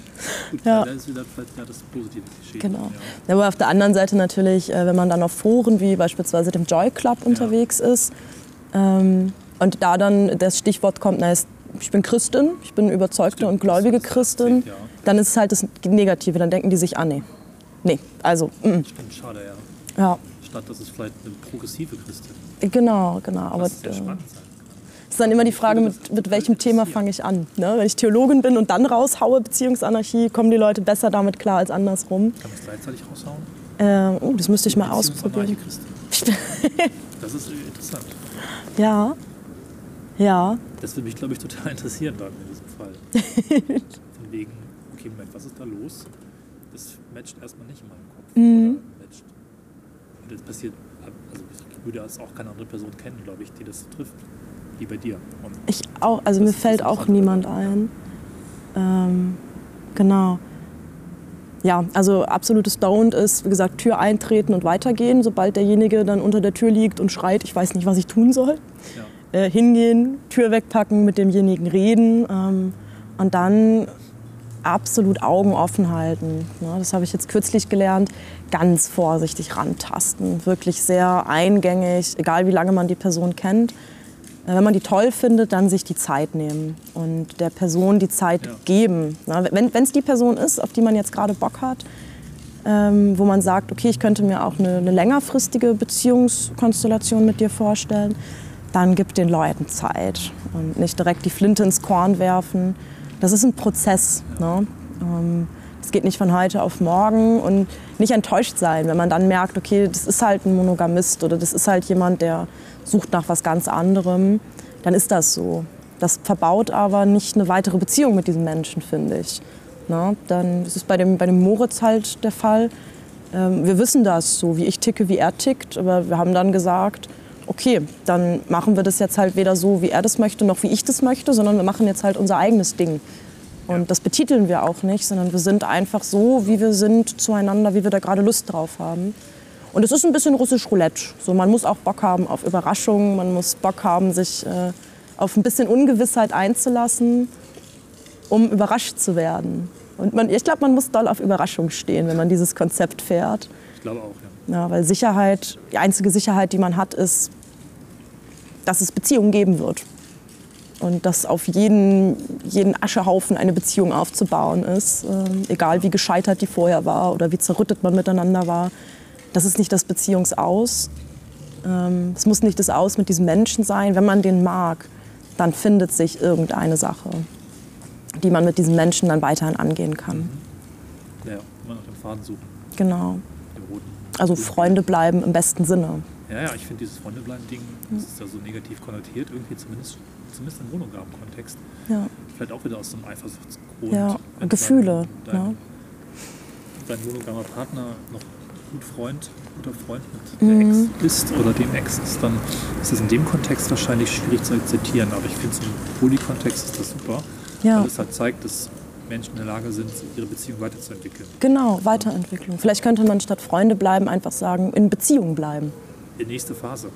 Gut, Ja. ja. Da ist wieder vielleicht ja, das positive Klischee. Genau. Ja. Aber auf der anderen Seite natürlich, äh, wenn man dann auf Foren wie beispielsweise dem Joy Club unterwegs ist ähm, und da dann das Stichwort kommt, na, ich bin Christin, ich bin überzeugte Stimmt, und gläubige Christin, erzählt, ja. Dann ist es halt das Negative. Dann denken die sich, ah nee, nee, also, mm, Stimmt, schade, ja. ja, Statt dass es vielleicht eine progressive Christin genau, genau. Aber was sehr äh, spannend sein ist dann immer die Frage, das mit, mit welchem Thema fange ich an. Ne? Wenn ich Theologin bin und dann raushaue, Beziehungsanarchie, kommen die Leute besser damit klar als andersrum. Kann man es gleichzeitig raushauen? Äh, oh, das müsste ich mal ausprobieren. Das ist interessant. Ja, ja, Das würde mich, glaube ich, total interessieren dann in diesem Fall. Von wegen, okay, Moment, was ist da los? Das matcht erstmal nicht in meinem Kopf. Mhm. Oder matcht. Und das passiert, also ich würde als auch keine andere Person kennen, glaube ich, die das trifft, wie bei dir. Und Ich auch, also Das mir fällt das auch niemand ein. Ähm, genau. Ja, also absolutes Don't ist, wie gesagt, Tür eintreten und weitergehen. Sobald derjenige dann unter der Tür liegt und schreit, ich weiß nicht, was ich tun soll. ja, Äh, hingehen, Tür wegpacken, mit demjenigen reden ähm, und dann absolut Augen offen halten. Ne, das habe ich jetzt kürzlich gelernt. Ganz vorsichtig rantasten. Wirklich sehr eingängig, egal wie lange man die Person kennt. Äh, Wenn man die toll findet, dann sich die Zeit nehmen und der Person die Zeit Ja. geben. Wenn es die Person ist, auf die man jetzt gerade Bock hat, ähm, wo man sagt, okay, ich könnte mir auch eine, eine längerfristige Beziehungskonstellation mit dir vorstellen, dann gib den Leuten Zeit und nicht direkt die Flinte ins Korn werfen. Das ist ein Prozess. Ne? Ähm, es geht nicht von heute auf morgen und nicht enttäuscht sein, wenn man dann merkt, okay, das ist halt ein Monogamist oder das ist halt jemand, der sucht nach was ganz anderem, dann ist das so. Das verbaut aber nicht eine weitere Beziehung mit diesem Menschen, finde ich. Na, dann ist bei dem, bei dem Moritz halt der Fall. Ähm, wir wissen das so, wie ich ticke, wie er tickt, aber wir haben dann gesagt, okay, dann machen wir das jetzt halt weder so, wie er das möchte, noch wie ich das möchte, sondern wir machen jetzt halt unser eigenes Ding. Und das betiteln wir auch nicht, sondern wir sind einfach so, wie wir sind, zueinander, wie wir da gerade Lust drauf haben. Und es ist ein bisschen russisch Roulette. So, man muss auch Bock haben auf Überraschungen, man muss Bock haben, sich äh, auf ein bisschen Ungewissheit einzulassen, um überrascht zu werden. Und man, ich glaube, man muss doll auf Überraschung stehen, wenn man dieses Konzept fährt. Ich glaube auch, ja. ja. Weil Sicherheit, die einzige Sicherheit, die man hat, ist, dass es Beziehungen geben wird. Und dass auf jeden, jeden Aschehaufen eine Beziehung aufzubauen ist, äh, egal wie gescheitert die vorher war oder wie zerrüttet man miteinander war. Das ist nicht das Beziehungsaus. Ähm, es muss nicht das Aus mit diesem Menschen sein. Wenn man den mag, dann findet sich irgendeine Sache, die man mit diesem Menschen dann weiterhin angehen kann. Ja, immer nach dem Faden suchen. Genau. Also Freunde bleiben im besten Sinne. Ja, ja, ich finde dieses Freundebleiben-Ding, das ist ja so negativ konnotiert, irgendwie zumindest, zumindest im monogamen Kontext. Ja. Vielleicht auch wieder aus so einem Eifersuchtsgrund. Ja, Gefühle. Dein, ja. dein monogamer Partner noch gut Freund, guter Freund mit der mhm. Ex ist oder dem Ex ist, dann ist das in dem Kontext wahrscheinlich schwierig zu akzeptieren. Aber ich finde, es im Poly-Kontext ist das super, ja. weil es halt zeigt, dass Menschen in der Lage sind, ihre Beziehung weiterzuentwickeln. Genau, Weiterentwicklung. Vielleicht könnte man statt Freunde bleiben einfach sagen, in Beziehung bleiben. Die nächste Phase.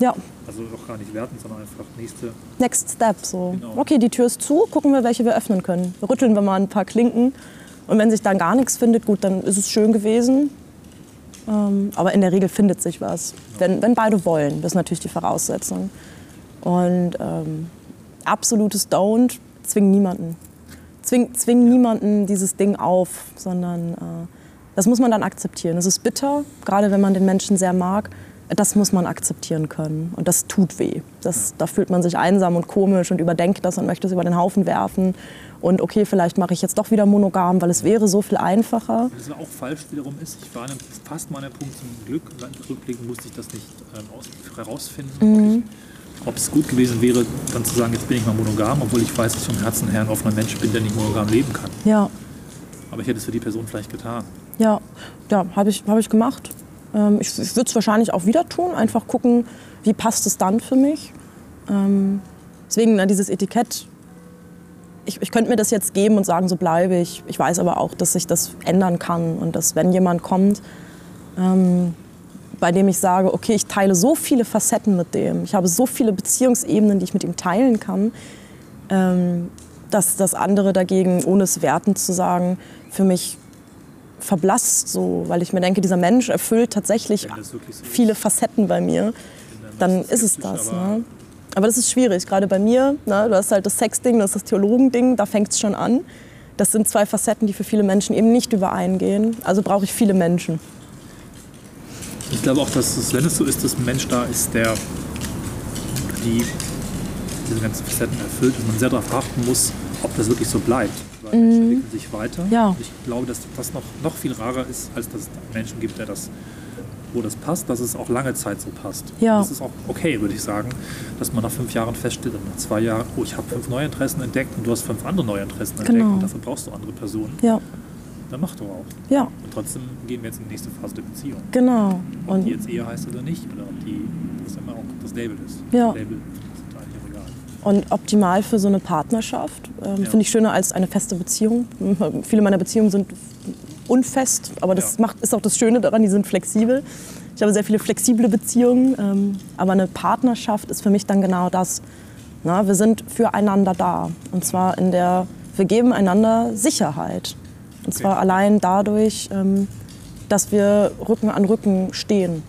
Ja. Also auch gar nicht werten, sondern einfach nächste. Next Step. So. Genau. Okay, die Tür ist zu, gucken wir, welche wir öffnen können. Rütteln wir mal ein paar Klinken. Und wenn sich dann gar nichts findet, gut, dann ist es schön gewesen. Ähm, aber in der Regel findet sich was. Genau. Wenn, wenn beide wollen, das ist natürlich die Voraussetzung. Und ähm, absolutes Don't zwingen niemanden. Zwing, zwing ja. niemanden dieses Ding auf, sondern äh, das muss man dann akzeptieren. Es ist bitter, gerade wenn man den Menschen sehr mag das muss man akzeptieren können. Und das tut weh. Das, da fühlt man sich einsam und komisch und überdenkt das und möchte es über den Haufen werfen. Und okay, vielleicht mache ich jetzt doch wieder monogam, weil es wäre so viel einfacher. Was auch falsch wiederum ist, ich war an einem, fast mal an einem Punkt zum Glück, rückblickend musste ich das nicht ähm, herausfinden, mhm. ob es gut gewesen wäre, dann zu sagen, jetzt bin ich mal monogam, obwohl ich weiß, dass ich vom Herzen her ein offener Mensch bin, der nicht monogam leben kann. Ja. Aber ich hätte es für die Person vielleicht getan. Ja, ja habe ich, hab ich gemacht. Ähm, ich, ich würde es wahrscheinlich auch wieder tun, einfach gucken, wie passt es dann für mich. Ähm, deswegen na, dieses Etikett, ich, ich könnte mir das jetzt geben und sagen, so bleibe ich. Ich weiß aber auch, dass sich das ändern kann und dass wenn jemand kommt, ähm, bei dem ich sage, okay, ich teile so viele Facetten mit dem, ich habe so viele Beziehungsebenen, die ich mit ihm teilen kann, ähm, dass das andere dagegen, ohne es wertend zu sagen, für mich verblasst, so, weil ich mir denke, dieser Mensch erfüllt tatsächlich so viele Facetten bei mir, dann ist es das. Ne? Aber das ist schwierig, gerade bei mir. Ne? Du hast halt das Sexding, das ist das Theologending, da fängt es schon an. Das sind zwei Facetten, die für viele Menschen eben nicht übereingehen. Also brauche ich viele Menschen. Ich glaube auch, dass es, wenn es so ist, dass ein Mensch da ist, der die diese ganzen Facetten erfüllt und man sehr darauf achten muss, ob das wirklich so bleibt weil Menschen mhm. entwickeln sich weiter. Ja. ich glaube, dass das noch, noch viel rarer ist, als dass es Menschen gibt, der das, wo das passt, dass es auch lange Zeit so passt. Ja. Das ist auch okay, würde ich sagen, dass man nach fünf Jahren feststellt und nach zwei Jahren, oh, ich habe fünf neue Interessen entdeckt und du hast fünf andere neue Interessen genau. entdeckt und dafür brauchst du andere Personen. Ja. Dann mach doch auch. Ja. Und trotzdem gehen wir jetzt in die nächste Phase der Beziehung. Genau. Ob und die jetzt Ehe heißt oder nicht, oder ob die, was immer auch das Label ist. Ja. Label und optimal für so eine Partnerschaft. Ähm, ja. Finde ich schöner als eine feste Beziehung. Viele meiner Beziehungen sind unfest, aber das ja. macht, ist auch das Schöne daran, die sind flexibel. Ich habe sehr viele flexible Beziehungen, ähm, aber eine Partnerschaft ist für mich dann genau das. Na, wir sind füreinander da. Und zwar in der, wir geben einander Sicherheit. Und zwar okay. allein dadurch, ähm, dass wir Rücken an Rücken stehen.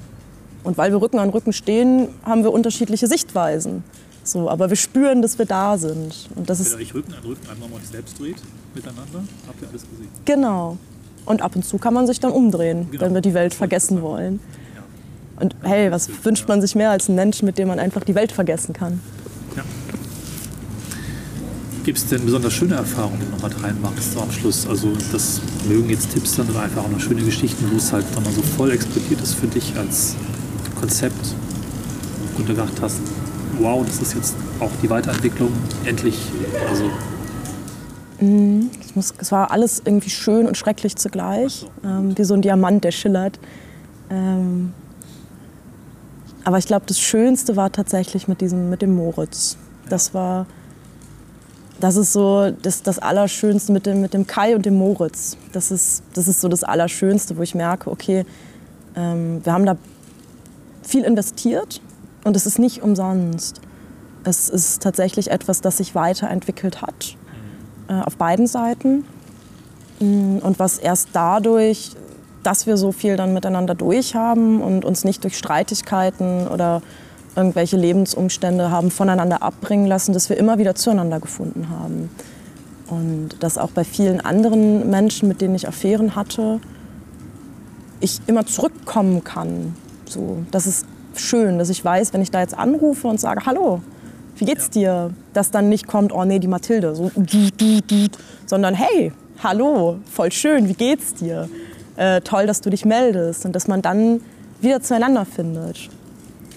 Und weil wir Rücken an Rücken stehen, haben wir unterschiedliche Sichtweisen. So, aber wir spüren, dass wir da sind. Und das Wenn ihr euch Rücken an Rücken einmal mal selbst dreht miteinander, habt ihr alles gesehen. Genau. Und ab und zu kann man sich dann umdrehen, Genau. wenn wir die Welt vergessen wollen. Ja. Und hey, was wünscht man sich mehr als einen Menschen, mit dem man einfach die Welt vergessen kann? Ja. Gibt es denn besonders schöne Erfahrungen, die du noch mit reinmachst so am Schluss? Also das mögen jetzt Tipps sein oder einfach auch noch schöne Geschichten, wo es halt nochmal so voll explodiert ist für dich als Konzept und du gedacht hast, wow, das ist jetzt auch die Weiterentwicklung endlich, also Es, muss, es war alles irgendwie schön und schrecklich zugleich, so. ähm, wie so ein Diamant, der schillert. Ähm, aber ich glaube, das Schönste war tatsächlich mit diesem, mit dem Moritz. Das war, das ist so das, das Allerschönste mit dem, mit dem Kai und dem Moritz. Das ist, das ist so das Allerschönste, wo ich merke, okay, ähm, wir haben da viel investiert und es ist nicht umsonst. Es ist tatsächlich etwas, das sich weiterentwickelt hat äh, auf beiden Seiten. Mm, Und was erst dadurch, dass wir so viel dann miteinander durchhaben und uns nicht durch Streitigkeiten oder irgendwelche Lebensumstände haben voneinander abbringen lassen, dass wir immer wieder zueinander gefunden haben. Und dass auch bei vielen anderen Menschen, mit denen ich Affären hatte, ich immer zurückkommen kann. So, das ist schön, dass ich weiß, wenn ich da jetzt anrufe und sage, hallo, wie geht's dir? Dass dann nicht kommt, oh nee, die Mathilde, so, sondern hey, hallo, voll schön, wie geht's dir? Äh, toll, dass du dich meldest und dass man dann wieder zueinander findet.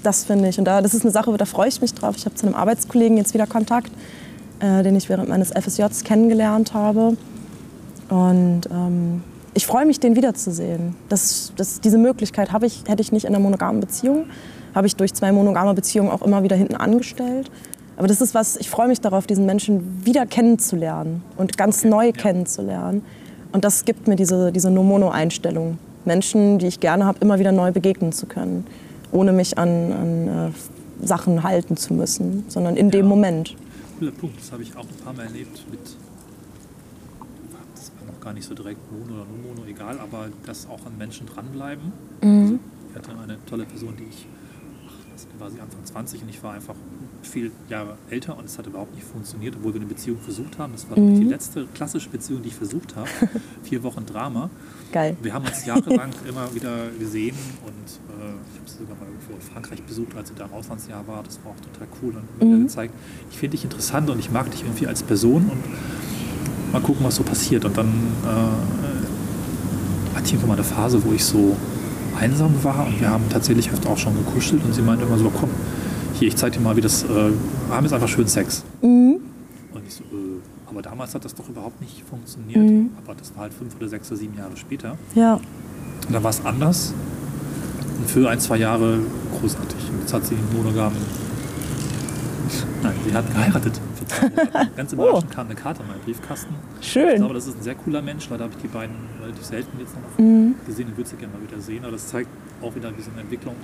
Das finde ich. Und da, das ist eine Sache, da freue ich mich drauf. Ich habe zu einem Arbeitskollegen jetzt wieder Kontakt, äh, den ich während meines FSJs kennengelernt habe. Und ähm, ich freue mich, den wiederzusehen. Das, das, diese Möglichkeit habe ich, hätte ich nicht in einer monogamen Beziehung. Habe ich durch zwei monogame Beziehungen auch immer wieder hinten angestellt. Aber das ist was, ich freue mich darauf, diesen Menschen wieder kennenzulernen und ganz neu ja. kennenzulernen. Und das gibt mir diese, diese No-Mono-Einstellung. Menschen, die ich gerne habe, immer wieder neu begegnen zu können. Ohne mich an, an äh, Sachen halten zu müssen, sondern in dem Ja. Moment. cooler Punkt, das habe ich auch ein paar Mal erlebt mit, gar nicht so direkt Mono oder No-Mono, egal, aber dass auch an Menschen dranbleiben. Also, ich hatte eine tolle Person, die ich, ach, das war sie Anfang 20 und ich war einfach viel Jahre älter und es hat überhaupt nicht funktioniert, obwohl wir eine Beziehung versucht haben. Das war die letzte klassische Beziehung, die ich versucht habe. Vier Wochen Drama. Geil. Wir haben uns jahrelang immer wieder gesehen und äh, ich habe sie sogar mal irgendwo in Frankreich besucht, als sie da im Auslandsjahr war. Das war auch total cool und wieder gezeigt, ich finde dich interessant und ich mag dich irgendwie als Person und mal gucken, was so passiert. Und dann äh, hatte ich irgendwann mal eine Phase, wo ich so einsam war und wir haben tatsächlich öfter auch schon gekuschelt und sie meinte immer so, komm, hier, ich zeig dir mal, wie das, äh, wir haben jetzt einfach schön Sex. Und ich so, äh, aber damals hat das doch überhaupt nicht funktioniert. Aber das war halt fünf oder sechs oder sieben Jahre später. Ja. Und da war es anders. Und für ein, zwei Jahre großartig. Und jetzt hat sie einen monogamen. Nein, sie hat geheiratet. Ganz überraschend kam eine Karte in meinen Briefkasten. Ich Schön. glaube, das ist ein sehr cooler Mensch. Leider habe ich die beiden relativ selten jetzt noch gesehen und würde sie gerne mal wieder sehen. Aber das zeigt auch wieder diese Entwicklung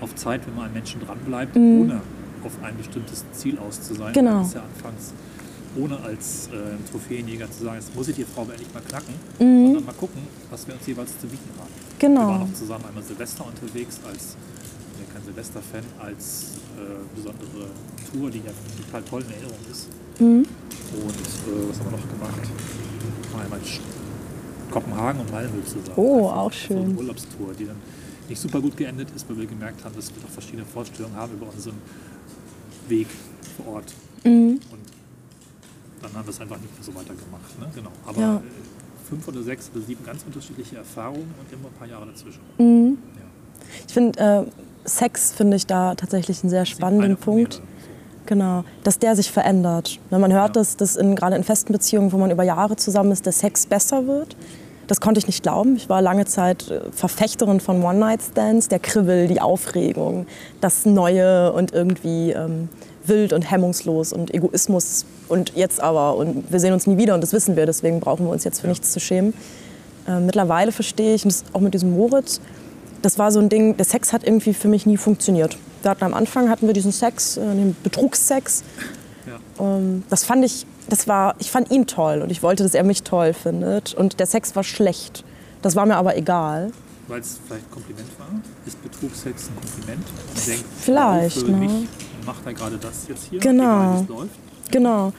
auf Zeit, wenn man an Menschen dranbleibt, ohne auf ein bestimmtes Ziel aus zu sein. Genau. Das ist ja anfangs ohne als äh, Trophäenjäger zu sagen, jetzt muss ich die Frau endlich mal knacken, Mhm. sondern mal gucken, was wir uns jeweils zu bieten haben. Wir Genau. waren auch zusammen einmal Silvester unterwegs, als, ich bin ja kein Silvester-Fan, als äh, besondere Tour, die ja total toll in Erinnerung ist. Mhm. Und äh, was haben wir noch gemacht? Einmal Kopenhagen und Malmö zusammen. Oh, Einfach auch So schön. eine Urlaubstour, die dann nicht super gut geendet ist, weil wir gemerkt haben, dass wir doch verschiedene Vorstellungen haben über unseren Weg vor Ort. Mhm. Und dann haben wir es einfach nicht mehr so weitergemacht. Ne? Genau. Aber Ja. fünf oder sechs oder sieben ganz unterschiedliche Erfahrungen und immer ein paar Jahre dazwischen. Mhm. Ja. Ich finde, äh, Sex finde ich da tatsächlich einen sehr spannenden Punkt. Genau, dass der sich verändert. Wenn man hört, Ja. dass das in, gerade in festen Beziehungen, wo man über Jahre zusammen ist, der Sex besser wird. Das konnte ich nicht glauben. Ich war lange Zeit äh, Verfechterin von One-Night-Stands, der Kribbel, die Aufregung, das Neue und irgendwie ähm, wild und hemmungslos und Egoismus und jetzt aber und wir sehen uns nie wieder und das wissen wir, deswegen brauchen wir uns jetzt für Ja. nichts zu schämen. Äh, mittlerweile verstehe ich, und das auch mit diesem Moritz, das war so ein Ding, der Sex hat irgendwie für mich nie funktioniert. Wir hatten am Anfang hatten wir diesen Sex, äh, den Betrugssex. Ja. Ähm, das fand ich, das war, ich fand ihn toll und ich wollte, dass er mich toll findet. Und der Sex war schlecht. Das war mir aber egal. Weil es vielleicht ein Kompliment war? Ist Betrugsex ein Kompliment? Denkt, Vielleicht, ne? Macht er gerade das jetzt hier? Genau. Egal, wie es läuft. Genau.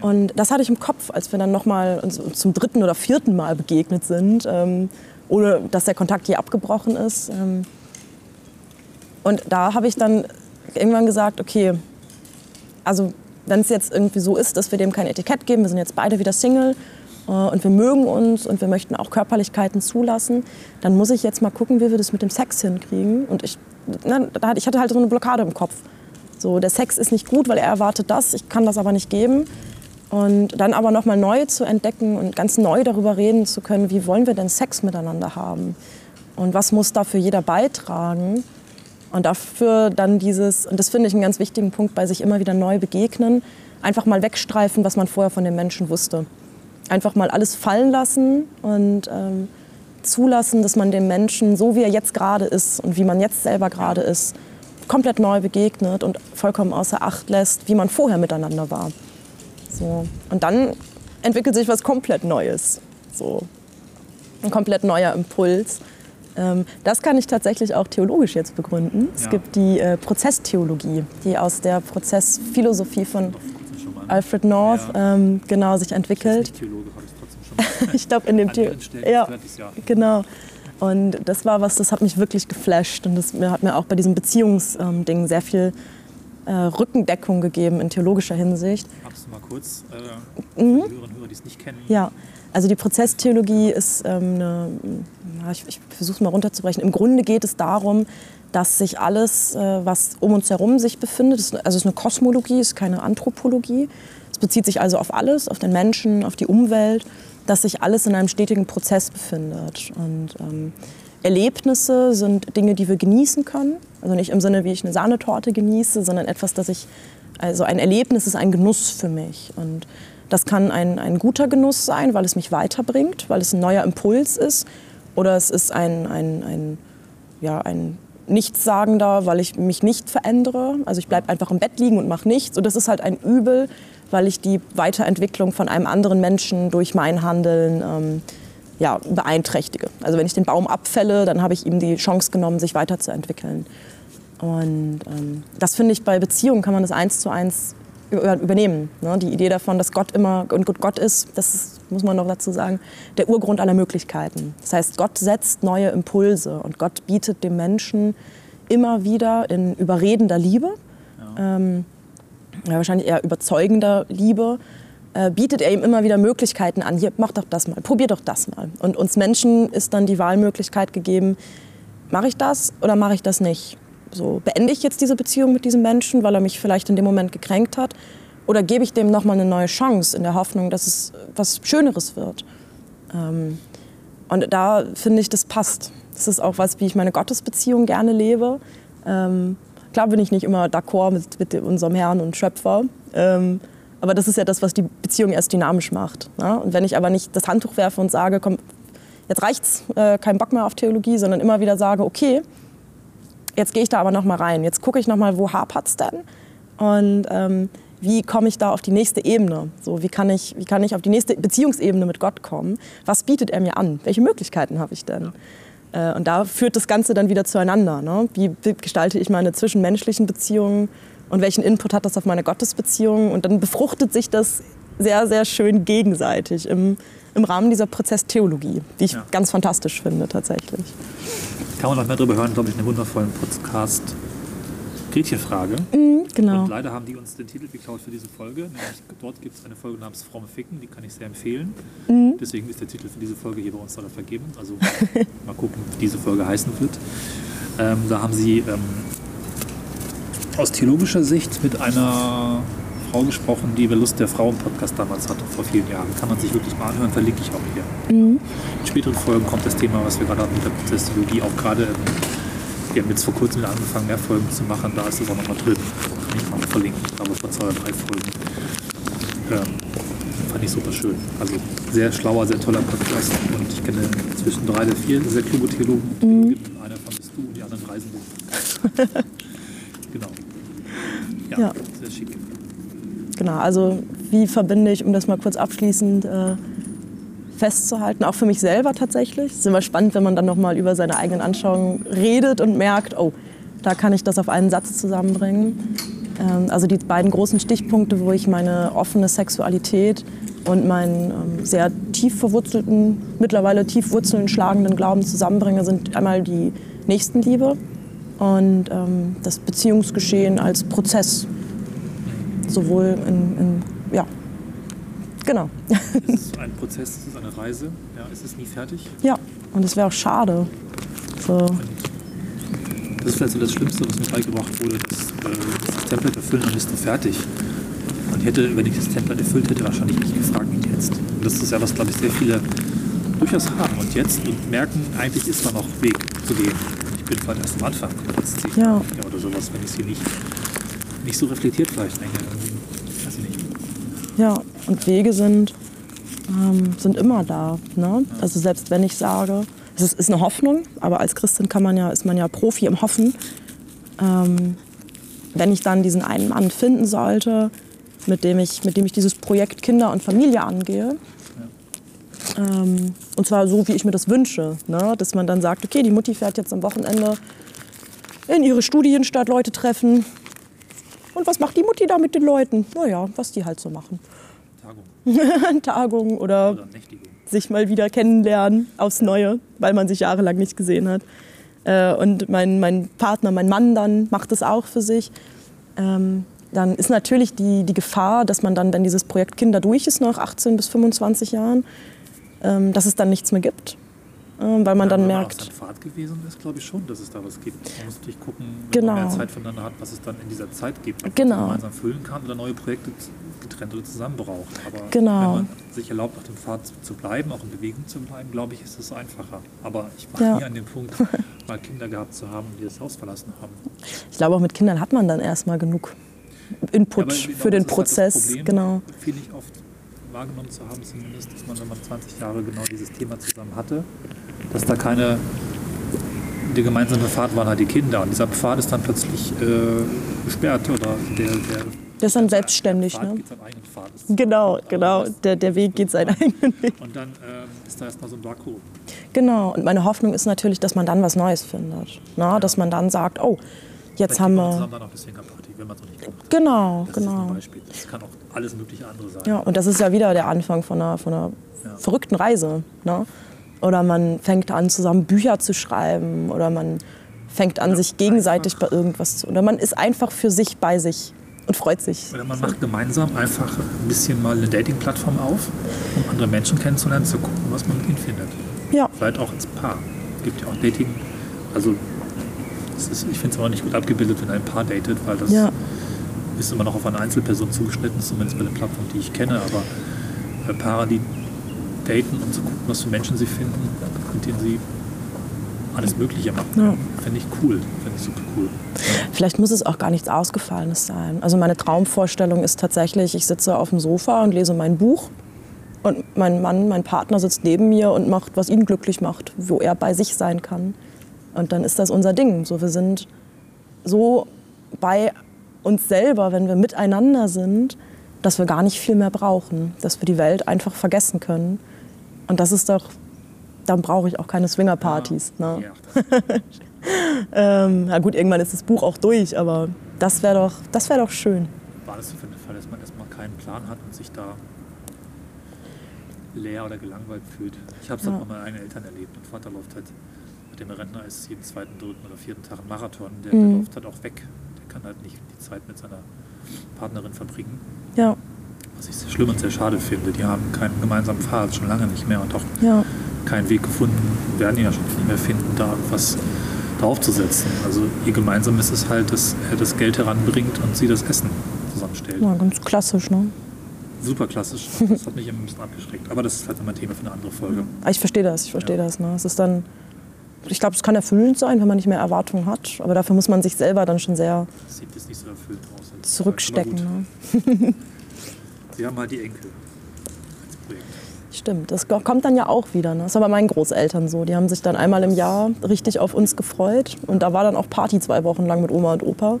Und das hatte ich im Kopf, als wir dann nochmal zum dritten oder vierten Mal begegnet sind, ähm, ohne dass der Kontakt je abgebrochen ist. Ähm. Und da habe ich dann irgendwann gesagt, okay, also wenn es jetzt irgendwie so ist, dass wir dem kein Etikett geben, wir sind jetzt beide wieder Single äh, und wir mögen uns und wir möchten auch Körperlichkeiten zulassen, dann muss ich jetzt mal gucken, wie wir das mit dem Sex hinkriegen. Und ich, na, ich hatte halt so eine Blockade im Kopf. So, der Sex ist nicht gut, weil er erwartet das, ich kann das aber nicht geben. Und dann aber nochmal neu zu entdecken und ganz neu darüber reden zu können, wie wollen wir denn Sex miteinander haben? Und was muss dafür jeder beitragen? Und dafür dann dieses, und das finde ich einen ganz wichtigen Punkt, bei sich immer wieder neu begegnen, einfach mal wegstreifen, was man vorher von den Menschen wusste. Einfach mal alles fallen lassen und ähm, zulassen, dass man dem Menschen, so wie er jetzt gerade ist und wie man jetzt selber gerade ist, komplett neu begegnet und vollkommen außer Acht lässt, wie man vorher miteinander war. So. Und dann entwickelt sich was komplett Neues. So. Ein komplett neuer Impuls. Ähm, das kann ich tatsächlich auch theologisch jetzt begründen. Es ja. gibt die äh, Prozesstheologie, die aus der Prozessphilosophie von Alfred North ja. ähm, genau sich entwickelt. Ich, ich, glaube in dem Theologie. Ja, genau. Und das war was, das hat mich wirklich geflasht und das hat mir auch bei diesem Beziehungsding sehr viel äh, Rückendeckung gegeben in theologischer Hinsicht. Magst du mal kurz äh, mhm. Hörerinnen und Hörer, die es nicht kennen? Ja, also die Prozesstheologie ist ähm, eine, ja, ich, ich versuche es mal runterzubrechen. Im Grunde geht es darum, dass sich alles, äh, was um uns herum sich befindet, ist, also es ist eine Kosmologie, es ist keine Anthropologie. Es bezieht sich also auf alles, auf den Menschen, auf die Umwelt, dass sich alles in einem stetigen Prozess befindet. Und ähm, Erlebnisse sind Dinge, die wir genießen können. Also nicht im Sinne, wie ich eine Sahnetorte genieße, sondern etwas, das ich, also ein Erlebnis ist ein Genuss für mich. Und das kann ein, ein guter Genuss sein, weil es mich weiterbringt, weil es ein neuer Impuls ist. Oder es ist ein, ein, ein, ja, ein Nichtssagender, weil ich mich nicht verändere. Also ich bleibe einfach im Bett liegen und mache nichts. Und das ist halt ein Übel, weil ich die Weiterentwicklung von einem anderen Menschen durch mein Handeln ähm, ja, beeinträchtige. Also wenn ich den Baum abfälle, dann habe ich ihm die Chance genommen, sich weiterzuentwickeln. Und ähm, das finde ich bei Beziehungen kann man das eins zu eins übernehmen. Ne? Die Idee davon, dass Gott immer und Gott ist, das ist, muss man noch dazu sagen, der Urgrund aller Möglichkeiten. Das heißt, Gott setzt neue Impulse und Gott bietet dem Menschen immer wieder in überredender Liebe, ja. Ähm, ja, wahrscheinlich eher überzeugender Liebe, äh, bietet er ihm immer wieder Möglichkeiten an. Hier, mach doch das mal, probier doch das mal. Und uns Menschen ist dann die Wahlmöglichkeit gegeben, mache ich das oder mache ich das nicht? So, beende ich jetzt diese Beziehung mit diesem Menschen, weil er mich vielleicht in dem Moment gekränkt hat? Oder gebe ich dem nochmal eine neue Chance in der Hoffnung, dass es was Schöneres wird? Ähm, und da finde ich, das passt. Das ist auch was, wie ich meine Gottesbeziehung gerne lebe. Ähm, klar bin ich nicht immer d'accord mit, mit unserem Herrn und Schöpfer. Ähm, aber das ist ja das, was die Beziehung erst dynamisch macht. Ne? Und wenn ich aber nicht das Handtuch werfe und sage, komm, jetzt reicht's, äh, kein Bock mehr auf Theologie, sondern immer wieder sage, okay, jetzt gehe ich da aber noch mal rein. Jetzt gucke ich noch mal, wo hapert's denn? Und ähm, wie komme ich da auf die nächste Ebene? So, wie, kann ich, wie kann ich auf die nächste Beziehungsebene mit Gott kommen? Was bietet er mir an? Welche Möglichkeiten habe ich denn? Äh, und da führt das Ganze dann wieder zueinander. Ne? Wie gestalte ich meine zwischenmenschlichen Beziehungen? und welchen Input hat das auf meine Gottesbeziehung. Und dann befruchtet sich das sehr, sehr schön gegenseitig im, im Rahmen dieser Prozesstheologie, die ich ja. ganz fantastisch finde tatsächlich. Kann man noch mehr darüber hören, glaube ich, in einem wundervollen Podcast. Gretchenfrage. Mhm, genau. Und leider haben die uns den Titel geklaut für diese Folge. Nämlich dort gibt es eine Folge namens Fromme Ficken, die kann ich sehr empfehlen. Mhm. Deswegen ist der Titel für diese Folge hier bei uns leider vergeben. Also mal gucken, wie diese Folge heißen wird. Ähm, da haben sie ähm, aus theologischer Sicht mit einer Frau gesprochen, die Lust der Frau im Podcast damals hatte, vor vielen Jahren. Kann man sich wirklich mal anhören, verlinke ich auch hier. Mhm. In späteren Folgen kommt das Thema, was wir gerade hatten mit der Prozesstheologie, auch gerade, wir haben jetzt vor kurzem angefangen, mehr Folgen zu machen, da ist es auch nochmal drin. Kann ich mal verlinken, aber vor zwei oder drei Folgen. Ähm, fand ich super schön. Also sehr schlauer, sehr toller Podcast und ich kenne zwischen drei oder vier sehr kluge Theologen. Mhm. Einer von bist du und die anderen reisen. genau. Ja, ja. sehr schick. Genau, also wie verbinde ich, um das mal kurz abschließend äh, festzuhalten, auch für mich selber tatsächlich. Es ist immer spannend, wenn man dann nochmal über seine eigenen Anschauungen redet und merkt, oh, da kann ich das auf einen Satz zusammenbringen. Ähm, also die beiden großen Stichpunkte, wo ich meine offene Sexualität und meinen ähm, sehr tief verwurzelten, mittlerweile tief Wurzeln schlagenden Glauben zusammenbringe, sind einmal die Nächstenliebe und ähm, das Beziehungsgeschehen als Prozess. Sowohl in, in ja, genau. Es ist ein Prozess, es ist eine Reise, ja, es ist nie fertig. Ja, und es wäre auch schade. So. Und das ist vielleicht so das Schlimmste, was mir beigebracht wurde, das, äh, das Template erfüllen, dann bist du fertig. Und hätte, wenn ich das Template erfüllt hätte, wahrscheinlich nicht gefragt, wie jetzt. Und das ist ja was, glaube ich, sehr viele durchaus haben und jetzt und merken, eigentlich ist da noch Weg zu gehen. Ich bin vielleicht erst am Anfang, jetzt Ja. Oder sowas, wenn ich sie nicht, nicht so reflektiert vielleicht denke. Irgendwie, Weiß ich nicht. Ja, und Wege sind, ähm, sind immer da. Ne? Also selbst wenn ich sage, es ist, eine Hoffnung, aber als Christin kann man ja, ist man ja Profi im Hoffen. Ähm, wenn ich dann diesen einen Mann finden sollte, mit dem ich, mit dem ich dieses Projekt Kinder und Familie angehe, ähm, und zwar so, wie ich mir das wünsche, ne? dass man dann sagt, okay, die Mutti fährt jetzt am Wochenende in ihre Studienstadt Leute treffen. Und was macht die Mutti da mit den Leuten? Naja, was die halt so machen. Tagung Tagung oder oder sich mal wieder kennenlernen aufs Neue, weil man sich jahrelang nicht gesehen hat. Äh, und mein, mein Partner, mein Mann dann macht es auch für sich. Ähm, dann ist natürlich die, die Gefahr, dass man dann, wenn dieses Projekt Kinder durch ist, nach 18 bis 25 Jahren, ähm, dass es dann nichts mehr gibt. Ähm, weil man Ja, dann wenn man merkt, auf seinem Pfad gewesen ist, glaube ich schon, dass es da was gibt. Man muss natürlich gucken, wenn Genau. man mehr Zeit voneinander hat, was es dann in dieser Zeit gibt. Ob Genau. man gemeinsam füllen kann oder neue Projekte getrennt oder zusammen braucht. Aber Genau. wenn man sich erlaubt, auf dem Pfad zu bleiben, auch in Bewegung zu bleiben, glaube ich, ist es einfacher. Aber ich war Ja. nie an dem Punkt, mal Kinder gehabt zu haben, die das Haus verlassen haben. ich glaube, auch mit Kindern hat man dann erstmal genug Input genau für den halt Prozess. Problem, genau. Finde ich oft wahrgenommen zu haben, zumindest, dass man, wenn man 20 Jahre genau dieses Thema zusammen hatte, dass da keine. Der gemeinsame Pfad waren halt die Kinder und dieser Pfad ist dann plötzlich äh, gesperrt oder der. der Der ist dann selbstständig. Der Pfad Ne? geht seinen eigenen Pfad. Das Genau, genau. das- Der, der Weg geht seinen eigenen Weg. Und dann ähm, ist da erstmal so ein Vakuum. Genau, und meine Hoffnung ist natürlich, dass man dann was Neues findet. Na, dass man dann sagt, oh, jetzt Vielleicht haben wir. zusammen dann auf eine Swingerparty, wenn man noch nicht gemacht. Genau, Das ist nur ein genau. Beispiel. Das kann auch alles mögliche andere sein. Ja, und das ist ja wieder der Anfang von einer, von einer Ja. verrückten Reise. Ne? Oder man fängt an, zusammen Bücher zu schreiben. Oder man fängt an, Ja, sich gegenseitig einfach. bei irgendwas zu. Oder man ist einfach für sich bei sich und freut sich. Oder man macht gemeinsam einfach ein bisschen mal eine Dating-Plattform auf, um andere Menschen kennenzulernen, zu gucken, was man mit ihnen findet. Ja, Vielleicht auch als Paar. Es gibt ja auch Dating. Also ist, ich finde es aber nicht gut abgebildet, wenn ein Paar datet, weil das ja, ist immer noch auf eine Einzelperson zugeschnitten, zumindest bei den Plattformen, die ich kenne. Aber äh, Paare, die daten und zu gucken, was für Menschen sie finden, mit denen sie alles Mögliche machen, Ja. finde ich cool. Finde ich super cool. vielleicht muss es auch gar nichts Ausgefallenes sein. Also meine Traumvorstellung ist tatsächlich, ich sitze auf dem Sofa und lese mein Buch. Und mein Mann, mein Partner sitzt neben mir und macht, was ihn glücklich macht, wo er bei sich sein kann. Und dann ist das unser Ding. So, wir sind so bei uns selber, wenn wir miteinander sind, dass wir gar nicht viel mehr brauchen, dass wir die Welt einfach vergessen können. Und das ist doch, dann brauche ich auch keine Swingerpartys. Ne? Ja, Ähm, na gut, irgendwann ist das Buch auch durch, aber das wäre doch, das wär doch schön. war das für den Fall, dass man erstmal keinen Plan hat und sich da leer oder gelangweilt fühlt. Ich habe es Ja. halt bei meinen eigenen Eltern erlebt. Mein Vater läuft halt, mit dem Rentner ist jeden zweiten, dritten oder vierten Tag ein Marathon. Der, Mhm. der läuft halt auch weg. Kann halt nicht die Zeit mit seiner Partnerin verbringen. Ja, Was ich sehr schlimm und sehr schade finde. Die haben keinen gemeinsamen Pfad, schon lange nicht mehr und auch ja, keinen Weg gefunden, werden ihn wahrscheinlich nicht mehr finden, da was draufzusetzen. Also ihr gemeinsames ist halt, dass er das Geld heranbringt und sie das Essen zusammenstellt. ja ganz klassisch. Ne? Super klassisch. Das hat mich immer ein bisschen abgeschreckt. Aber das ist halt immer Thema für eine andere Folge. Aber Ich verstehe das, ich verstehe Ja. das. Ne? Es ist dann, ich glaube, es kann erfüllend sein, wenn man nicht mehr Erwartungen hat. Aber dafür muss man sich selber dann schon sehr so erfüllt aus. als- zurückstecken. gut. Ne? Haben halt die Enkel als Projekt. Stimmt, das kommt dann ja auch wieder. Ne? Das war bei meinen Großeltern so. Die haben sich dann einmal im Jahr richtig auf uns gefreut. Und da war dann auch Party zwei Wochen lang mit Oma und Opa.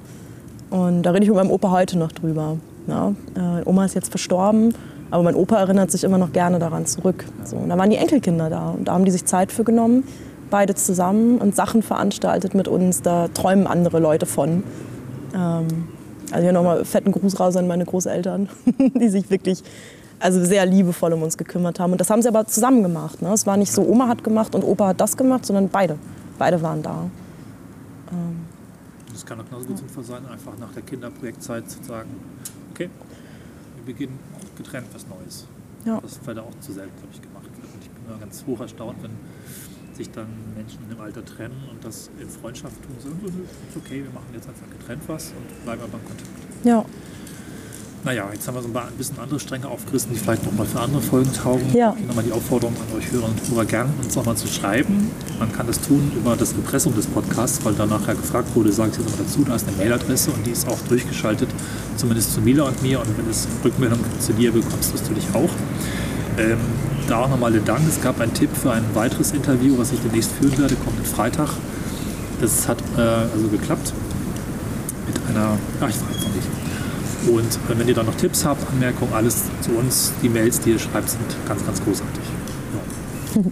Und da rede ich mit meinem Opa heute noch drüber. Ja, äh, Oma ist jetzt verstorben, aber mein Opa erinnert sich immer noch gerne daran zurück. So, und da waren die Enkelkinder da. Und da haben die sich Zeit für genommen, beide zusammen und Sachen veranstaltet mit uns. Da träumen andere Leute von. Ähm, Also hier nochmal fetten Gruß raus an meine Großeltern, die sich wirklich also sehr liebevoll um uns gekümmert haben. Und das haben sie aber zusammen gemacht. Ne? Es war nicht so, Oma hat gemacht und Opa hat das gemacht, sondern beide. Beide waren da. Ähm. Das kann auch genauso gut sinnvoll sein, einfach nach der Kinderprojektzeit zu sagen, okay, wir beginnen getrennt was Neues. Ja. Das wird auch zu selten, glaube ich, gemacht wird. Und ich bin immer ganz hoch erstaunt, wenn sich dann Menschen im Alter trennen und das in Freundschaft tun. So, okay, wir machen jetzt einfach getrennt was und bleiben aber in Kontakt. Ja. Naja, jetzt haben wir so ein bisschen andere Stränge aufgerissen, die vielleicht nochmal für andere Folgen taugen. Ja. Nochmal die Aufforderung an euch Hörer und Hörer gern, uns nochmal zu schreiben. Man kann das tun über das Impressum des Podcasts, weil da nachher gefragt wurde, sagt ihr nochmal dazu, da ist eine Mailadresse und die ist auch durchgeschaltet, zumindest zu Mila und mir. Und wenn es Rückmeldung zu dir bekommst, das natürlich auch. Ähm, da auch nochmal den Dank. Es gab einen Tipp für ein weiteres Interview, was ich demnächst führen werde, kommenden Freitag. Das hat äh, also geklappt. Mit einer, ach, ich weiß noch nicht. Und äh, wenn ihr da noch Tipps habt, Anmerkungen, alles zu uns, die Mails, die ihr schreibt, sind ganz, ganz großartig. Ja.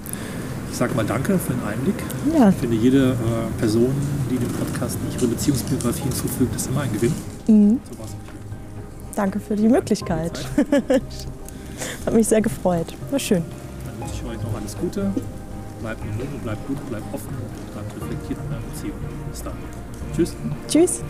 Ich sage mal danke für den Einblick. Ja. Ich finde, jede äh, Person, die dem Podcast ihre Beziehungsbiografie hinzufügt, ist immer ein Gewinn. Mhm. So danke für die Möglichkeit. Hat mich sehr gefreut. War schön. Dann wünsche ich euch noch alles Gute. Bleibt in Ruhe, bleibt gut, bleibt offen und dann reflektiert in der Beziehung. Bis dann. Tschüss. Tschüss.